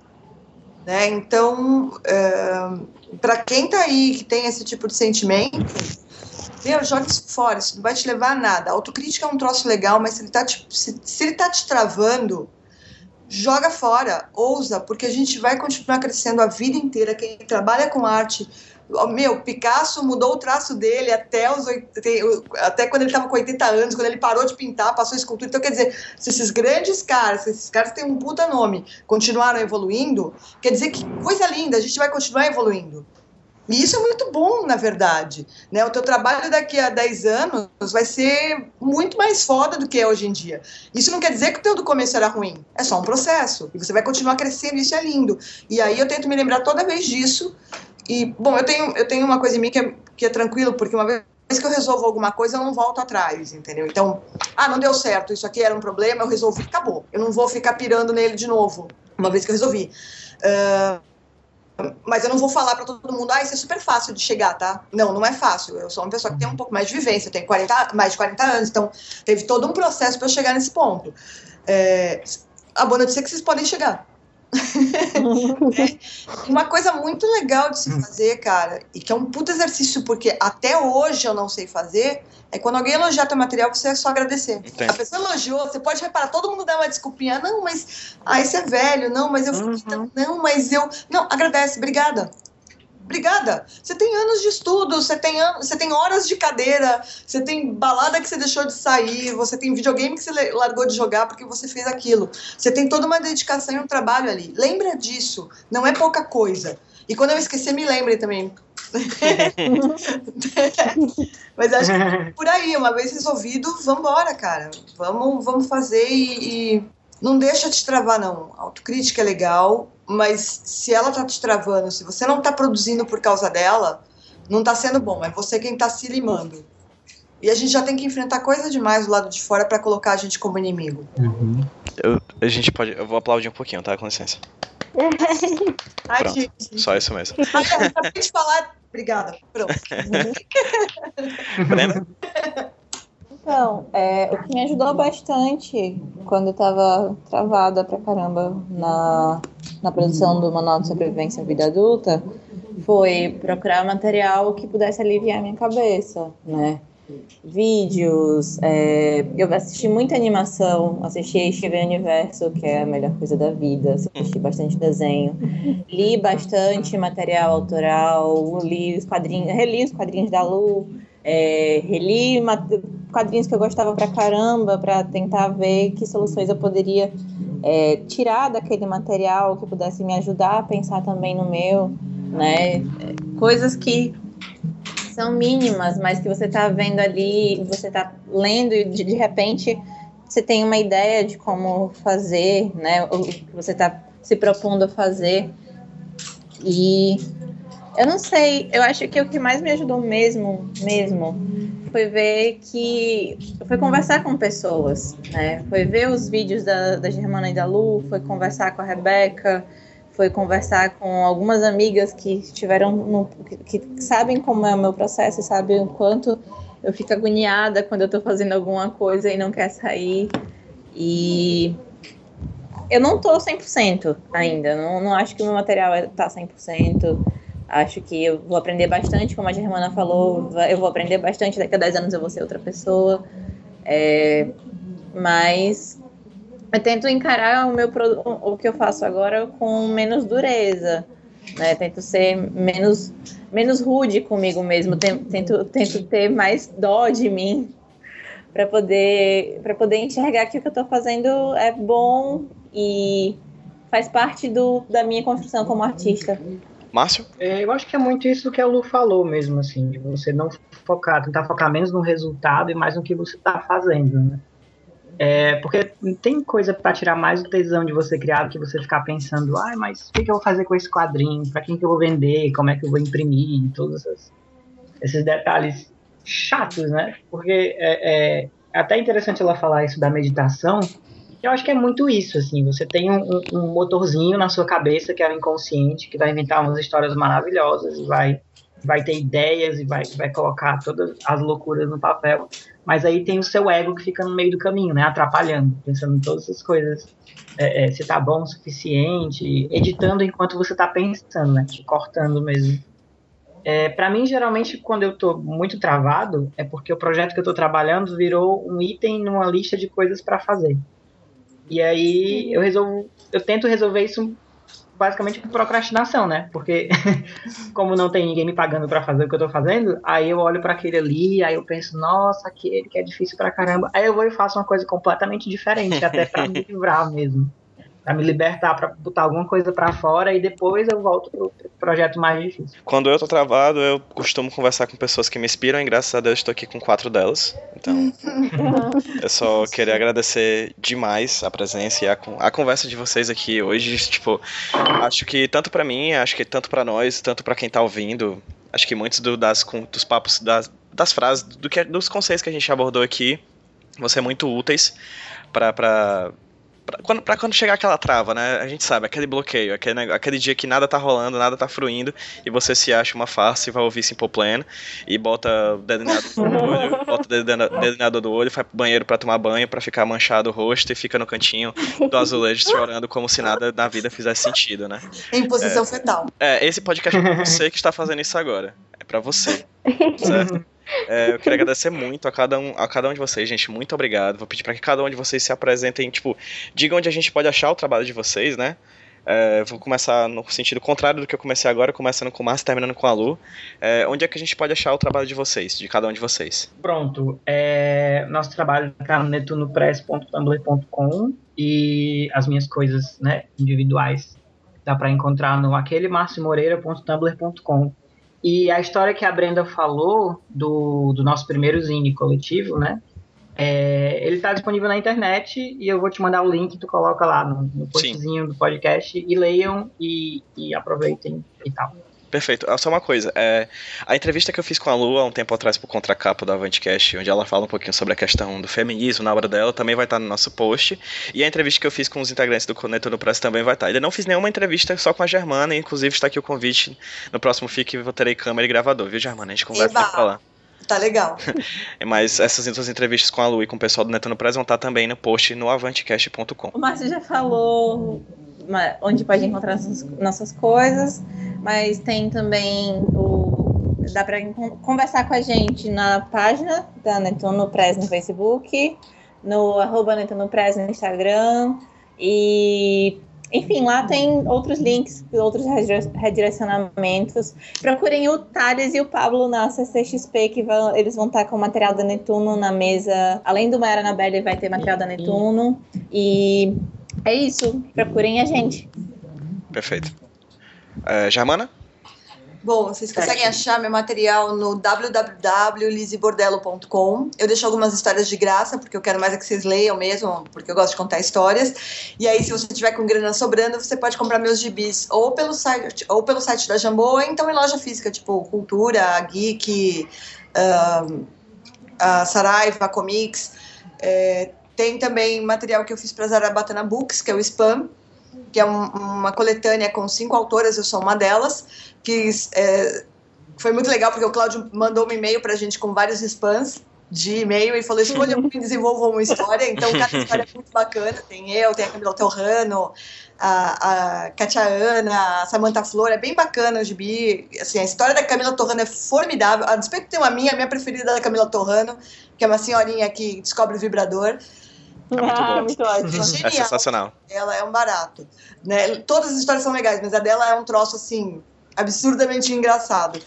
Né? Então, é, para quem está aí que tem esse tipo de sentimento, meu, joga isso fora, isso não vai te levar a nada. A autocrítica é um troço legal, mas se ele está te, se, se ele tá te travando, joga fora, ousa, porque a gente vai continuar crescendo a vida inteira. Quem trabalha com arte, meu, Picasso mudou o traço dele até os até quando ele estava com 80 anos, quando ele parou de pintar, passou escultura. Então, quer dizer, se esses grandes caras, se esses caras têm um puta nome, continuaram evoluindo, quer dizer que coisa linda, a gente vai continuar evoluindo. E isso é muito bom, na verdade. Né? O teu trabalho daqui a 10 anos vai ser muito mais foda do que é hoje em dia. Isso não quer dizer que o teu do começo era ruim. É só um processo. E você vai continuar crescendo, isso é lindo. E aí eu tento me lembrar toda vez disso. E, bom, eu tenho, eu tenho uma coisa em mim que é, que é tranquilo, porque uma vez que eu resolvo alguma coisa, eu não volto atrás, entendeu? Então, ah, não deu certo, isso aqui era um problema, eu resolvi, acabou. Eu não vou ficar pirando nele de novo, uma vez que eu resolvi. Uh, mas eu não vou falar para todo mundo, ah, isso é super fácil de chegar, tá? Não, não é fácil. Eu sou uma pessoa que tem um pouco mais de vivência, tenho 40, mais de 40 anos, então teve todo um processo para eu chegar nesse ponto. É, a boa notícia é que vocês podem chegar. É. Uma coisa muito legal de se fazer, cara, e que é um puto exercício, porque até hoje eu não sei fazer, é quando alguém elogiar teu material, você é só agradecer. Entendi. A pessoa elogiou, você pode reparar, todo mundo dá uma desculpinha, não, mas ah, esse é velho, não, mas eu uhum. não, mas eu. Não, agradece, obrigada. Obrigada. Você tem anos de estudo, você tem, an... você tem horas de cadeira, você tem balada que você deixou de sair, você tem videogame que você largou de jogar porque você fez aquilo. Você tem toda uma dedicação e um trabalho ali. Lembra disso, não é pouca coisa. E quando eu esquecer, me lembre também. Mas acho que por aí, uma vez resolvido, vamos embora, cara. Vamos, vamos fazer e, e não deixa te travar, não. autocrítica é legal, mas se ela tá te travando, se você não tá produzindo por causa dela, não tá sendo bom. É você quem tá se limando. E a gente já tem que enfrentar coisa demais do lado de fora para colocar a gente como inimigo. Uhum. Eu, a gente pode. Eu vou aplaudir um pouquinho, tá? Com licença. Ai, Pronto. gente. Só isso mesmo. Acabei de falar. Obrigada. Pronto. Brenda? Então, é, o que me ajudou bastante quando eu tava travada pra caramba na, na produção do Manual de Sobrevivência em Vida Adulta foi procurar material que pudesse aliviar minha cabeça, né? Vídeos, é, eu assisti muita animação, assisti Steven Universo, que é a melhor coisa da vida, assisti bastante desenho, li bastante material autoral, li os quadrinhos, reli os quadrinhos da Lu, é, reli quadrinhos que eu gostava pra caramba para tentar ver que soluções eu poderia é, tirar daquele material que pudesse me ajudar a pensar também no meu, né? Coisas que são mínimas, mas que você está vendo ali, você está lendo e de, de repente você tem uma ideia de como fazer, né? O que você está se propondo a fazer. E eu não sei, eu acho que o que mais me ajudou mesmo, mesmo, foi ver que foi conversar com pessoas, né? Foi ver os vídeos da, da Germana e da Lu, foi conversar com a Rebeca, foi conversar com algumas amigas que estiveram no, que, que sabem como é o meu processo, sabem o quanto eu fico agoniada quando eu estou fazendo alguma coisa e não quer sair. E eu não tô 100% ainda, não, não acho que o meu material está 100%. Acho que eu vou aprender bastante, como a Germana falou, eu vou aprender bastante, daqui a 10 anos eu vou ser outra pessoa. É, mas eu tento encarar o, meu, o que eu faço agora com menos dureza, né? Tento ser menos, menos rude comigo mesmo, ten- tento, tento ter mais dó de mim para poder, para poder enxergar que o que eu estou fazendo é bom e faz parte do, da minha construção como artista. Márcio? É, eu acho que é muito isso que a Lu falou mesmo, assim, de você não focar, tentar focar menos no resultado e mais no que você está fazendo, né? É, porque tem coisa para tirar mais o tesão de você criar do que você ficar pensando, ai, mas o que, que eu vou fazer com esse quadrinho? Para quem que eu vou vender? Como é que eu vou imprimir? Todos esses, esses detalhes chatos, né? Porque é, é até interessante ela falar isso da meditação, eu acho que é muito isso, assim, você tem um, um- motorzinho na sua cabeça que é o inconsciente, que vai inventar umas histórias maravilhosas e vai, vai ter ideias e vai, vai colocar todas as loucuras no papel, mas aí tem o seu ego que fica no meio do caminho, né, atrapalhando, pensando em todas essas coisas, é, é, se tá bom o suficiente, editando enquanto você tá pensando, né, cortando mesmo. É, para mim, geralmente, quando eu tô muito travado, é porque o projeto que eu tô trabalhando virou um item numa lista de coisas para fazer. E aí eu resolvo, eu tento resolver isso basicamente com procrastinação, né? Porque como não tem ninguém me pagando para fazer o que eu tô fazendo, aí eu olho para aquele ali, aí eu penso, nossa, aquele que é difícil pra caramba. Aí eu vou e faço uma coisa completamente diferente, até para me livrar mesmo. Pra me libertar, pra botar alguma coisa pra fora e depois eu volto pro, pro projeto mais difícil. Quando eu tô travado, eu costumo conversar com pessoas que me inspiram e graças a Deus estou aqui com quatro delas. Então, eu só queria agradecer demais a presença e a, a conversa de vocês aqui hoje. Tipo, acho que tanto pra mim, acho que tanto pra nós, tanto pra quem tá ouvindo, acho que muitos do- das, dos papos, das, das frases, do que, dos conceitos que a gente abordou aqui vão ser muito úteis pra. Pra quando, pra quando chegar aquela trava, né? A gente sabe, aquele bloqueio, aquele, aquele dia que nada tá rolando, nada tá fluindo, e você se acha uma farsa e vai ouvir Simple Plan, e bota o delineador no olho, bota delineador do olho, vai pro banheiro pra tomar banho, pra ficar manchado o rosto, e fica no cantinho do azulejo chorando como se nada na vida fizesse sentido, né? Em posição fetal. É, esse podcast é pra você que está fazendo isso agora. É pra você. Certo? É, eu queria agradecer muito a cada, um, a cada um de vocês, gente. Muito obrigado. Vou pedir para que cada um de vocês se apresentem, tipo, digam onde a gente pode achar o trabalho de vocês, né? É, vou começar no sentido contrário do que eu comecei agora, começando com o Márcio terminando com a Lu. É, onde é que a gente pode achar o trabalho de vocês, de cada um de vocês? Pronto. É, nosso trabalho está no netunopress.tumblr.com e as minhas coisas né, individuais dá para encontrar no aquelemarcimoreira.tumblr.com. E a história que a Brenda falou do, do nosso primeiro zine coletivo, né? é, ele está disponível na internet e eu vou te mandar o link, tu coloca lá no, no postzinho do podcast e leiam e, e aproveitem e tal. Perfeito. Ah, só uma coisa. É, a entrevista que eu fiz com a Lu há um tempo atrás pro Contracapa do Avantcast, onde ela fala um pouquinho sobre a questão do feminismo na obra dela, também vai estar no nosso post. E a entrevista que eu fiz com os integrantes do Conector no Press também vai estar. Ainda não fiz nenhuma entrevista só com a Germana, inclusive está aqui o convite. No próximo FIC eu terei câmera e gravador, viu, Germana? A gente conversa pra lá. Tá legal. Mas essas duas entrevistas com a Lu e com o pessoal do Neto no Press vão estar também no post no avantcast.com. O Márcio já falou onde pode encontrar nossas coisas, mas tem também o. Dá para conversar com a gente na página da Netuno Press no Facebook, no arroba Netuno Press no Instagram. E, enfim, lá tem outros links, outros redirecionamentos. Procurem o Thales e o Pablo na CCXP, que vão, eles vão estar com o material da Netuno na mesa. Além do Maera Anabelle, vai ter material da Netuno. E é isso. Procurem a gente. Perfeito. É, Germana? Bom, vocês conseguem achar meu material no www.lisebordello.com. Eu deixo algumas histórias de graça, porque eu quero mais é que vocês leiam mesmo, porque eu gosto de contar histórias. E aí, se você tiver com grana sobrando, você pode comprar meus gibis ou pelo site, ou pelo site da Jambô, ou então em loja física, tipo Cultura, Geek, a Saraiva, Comics. É, tem também material que eu fiz para Zarabatana Books, que é o Spam, que é um, uma coletânea com cinco autoras, eu sou uma delas, que é, foi muito legal, porque o Cláudio mandou um e-mail para a gente com vários spams de e-mail e falou: escolha um e desenvolva uma história. Então, cada história é muito bacana. Tem eu, tem a Camila Torrano, a, a Katia Ana, a Samantha Flor. É bem bacana o gibi. Assim, a história da Camila Torrano é formidável. A despeito de ter uma minha, a minha preferida é da Camila Torrano, que é uma senhorinha que descobre o vibrador. É muito, ah, muito ótimo. É, é sensacional. Ela é um barato. Né? Todas as histórias são legais, mas a dela é um troço assim, absurdamente engraçado.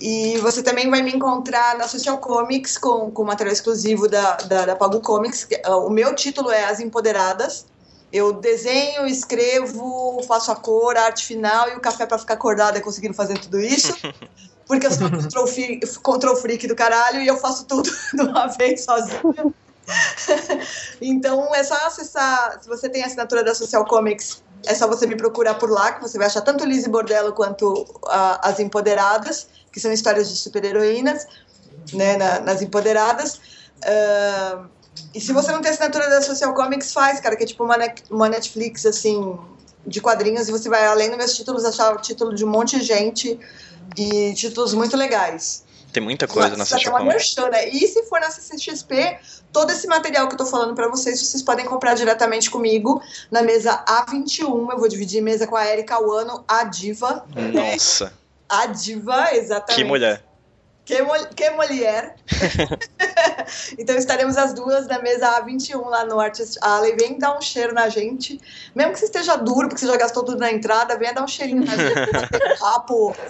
E você também vai me encontrar na Social Comics com, com material exclusivo da, da, da Pago Comics. Ah, o meu título é As Empoderadas. Eu desenho, escrevo, faço a cor, a arte final e o café para ficar acordada conseguindo fazer tudo isso. Porque eu sou control freak, control freak do caralho e eu faço tudo de uma vez sozinha. então é só acessar. Se você tem a assinatura da Social Comics, é só você me procurar por lá, que você vai achar tanto Lizzie Bordello quanto uh, As Empoderadas, que são histórias de super-heroínas, né, na, nas Empoderadas. Uh, e se você não tem assinatura da Social Comics, faz, cara, que é tipo uma, uma Netflix, assim, de quadrinhos, e você vai, além dos meus títulos, achar o título de um monte de gente e títulos muito legais. Tem muita coisa na Social Comics. Né? E se for na CCXP, todo esse material que eu tô falando para vocês, vocês podem comprar diretamente comigo na mesa A21. Eu vou dividir mesa com a Erika Wano, a diva. Nossa. A diva, exatamente. Que mulher. Que, que mulher. então estaremos as duas na mesa A21 lá no Artist Alley. Vem dar um cheiro na gente. Mesmo que você esteja duro, porque você já gastou tudo na entrada, venha dar um cheirinho na gente.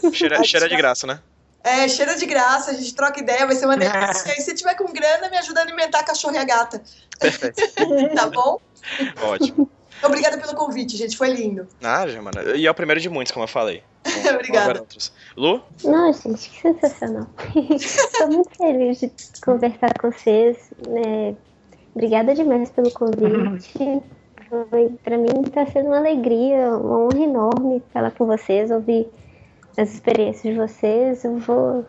Cheira, cheira de graça, né? É, cheira de graça, a gente troca ideia, vai ser uma delícia. e se tiver com grana, me ajuda a alimentar a cachorro e a gata. Perfeito. tá bom? Ótimo. Obrigada pelo convite, gente. Foi lindo. Ah, mano. E é o primeiro de muitos, como eu falei. Obrigada. Lu? Não, gente, que sensacional. Estou muito feliz de conversar com vocês. É, obrigada demais pelo convite. Foi, pra mim está sendo uma alegria, uma honra enorme falar com vocês, ouvir as experiências de vocês. Eu vou,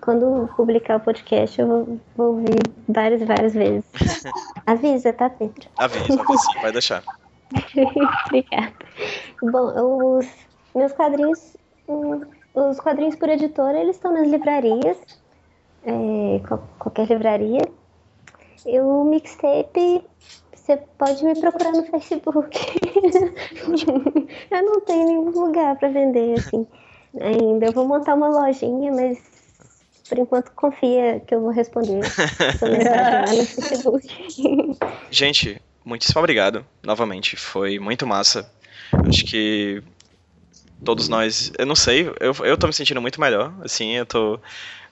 quando publicar o podcast, eu vou, vou ouvir várias, várias vezes. Avisa, tá, Pedro? Avisa, sim, vai deixar. Obrigada. Bom, os meus quadrinhos, os quadrinhos por editora, eles estão nas livrarias, é, qualquer livraria. E o mixtape, você pode me procurar no Facebook. eu não tenho nenhum lugar para vender, assim ainda. Eu vou montar uma lojinha, mas por enquanto confia que eu vou responder no Facebook. Gente, muitíssimo obrigado novamente. Foi muito massa. Acho que todos nós, eu não sei, eu, eu tô me sentindo muito melhor, assim, eu tô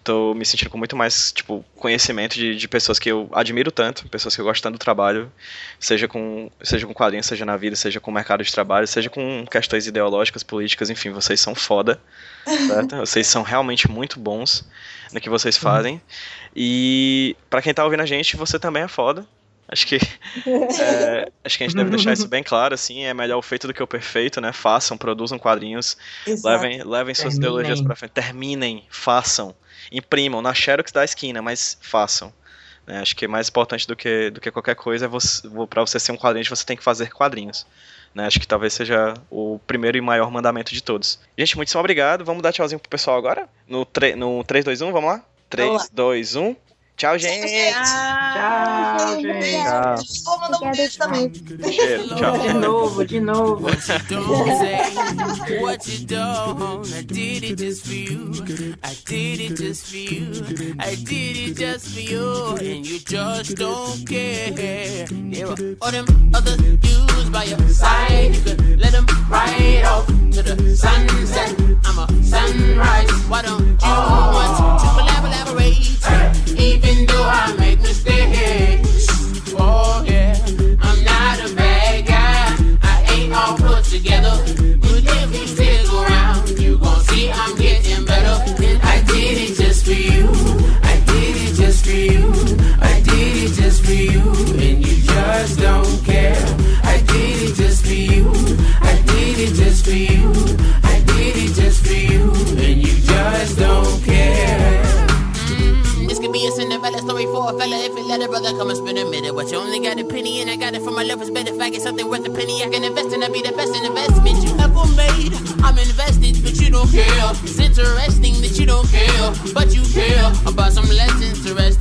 tô me sentindo com muito mais, tipo, conhecimento de, de pessoas que eu admiro tanto, pessoas que eu gosto tanto do trabalho, seja com, seja com quadrinhos, seja na vida, seja com o mercado de trabalho, seja com questões ideológicas, políticas, enfim, vocês são foda, certo? vocês são realmente muito bons no que vocês fazem. E para quem tá ouvindo a gente, você também é foda. Acho que, é, acho que a gente deve deixar isso bem claro, assim, é melhor o feito do que o perfeito, né? Façam, produzam quadrinhos, Exato. levem, levem suas Terminem. ideologias pra frente, terminem, façam, imprimam, na Xerox da esquina, mas façam. né? Acho que é mais importante do que, do que qualquer coisa, é você, para você ser um quadrinho, você tem que fazer quadrinhos. Né? Acho que talvez seja o primeiro e maior mandamento de todos. Gente, muitíssimo obrigado. Vamos dar tchauzinho pro pessoal agora? No, tre no 3, 2, 1, vamos lá? 3, Vamos lá. 2, 1. Tchau, gente! Tchau, gente. Tchau. Vou mandar um beijo também. Cheiro, tchau. De novo, de novo. What you don't. I did it just for you. I did it just for you. I did it just for you. And you just don't care. There were all them other dudes by your side. You could let them ride off to the sunset. I'm a sunrise. Why don't you want to collaborate? Even though I make mistakes. Oh yeah, I'm not a bad guy. I ain't all put together. My lovers. Bet if I get something worth a penny, I can invest and I'll be the best investment you ever made. I'm invested, but you don't care. It's interesting that you don't care, but you care about some less interesting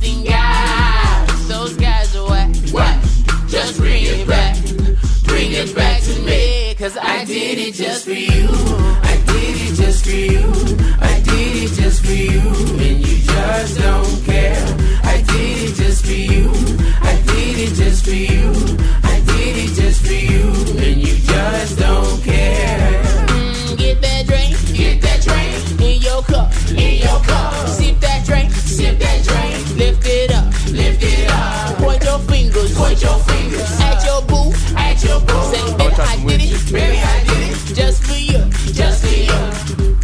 point your fingers at your boo, at your boo. Say, baby, I did it, baby, I did it, just for you, just for you.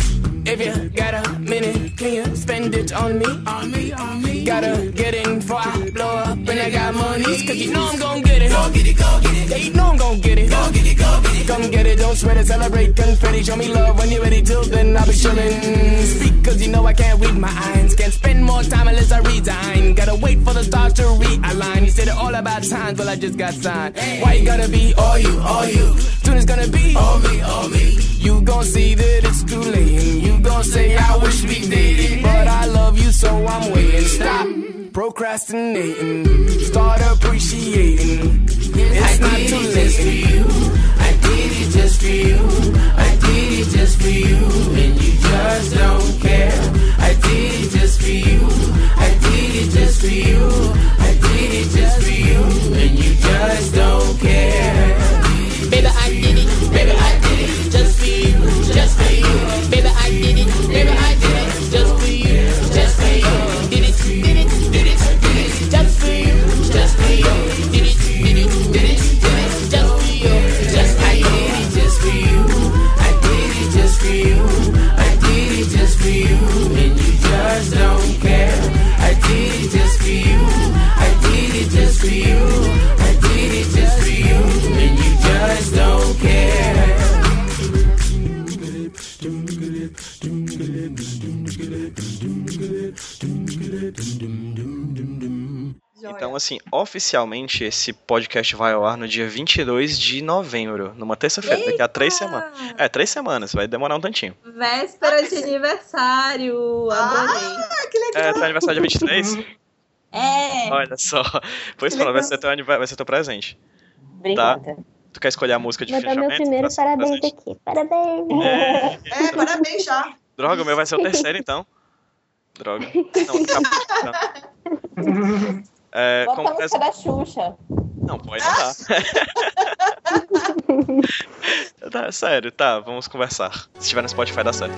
If you got a minute, can you spend it on me? On me, on me. Gotta get in before I blow up and I got money. Cause you know I'm gon' get it. Go get it, go get it. Yeah, you know I'm gon' get it. Go get it, go get it. Come get it, don't sweat it, celebrate, confetti. Show me love when you're ready till then I'll be chillin'. Speak cause you know I can't read my eyes. Can't spend more time unless I resign. Gotta wait for the stars to realign. You said it all about times, well I just got signed. Why you gotta be all you, all you? Soon it's gonna be all me, all me. You gon' see that it's too late you gon' say I wish we dated, but I love you so I'm waiting. Stop procrastinating, start appreciating. It's not too late. It just for you. I did it just for you. And you just don't care. I did it just for you. I did it just for you. I did it just for you. And you just don't Então, assim, oficialmente esse podcast vai ao ar no dia 22 de novembro, numa terça-feira, daqui a três semanas. É, três semanas, vai demorar um tantinho. Véspera de aniversário. Adorei. Ah, que legal. É, tá aniversário dia 23? É. Olha só. Pois pronto, vai ser, teu, vai ser teu presente. Obrigada. Tu quer escolher a música de Vou dar fechamento? meu primeiro teu parabéns presente. aqui. Parabéns! É, É, parabéns já. droga, o meu vai ser o terceiro então. Droga. Não, acabou, então. É, Bota a música da Xuxa. Não, aí não dá. tá, sério, tá, vamos conversar. Se estiver no Spotify, dá certo.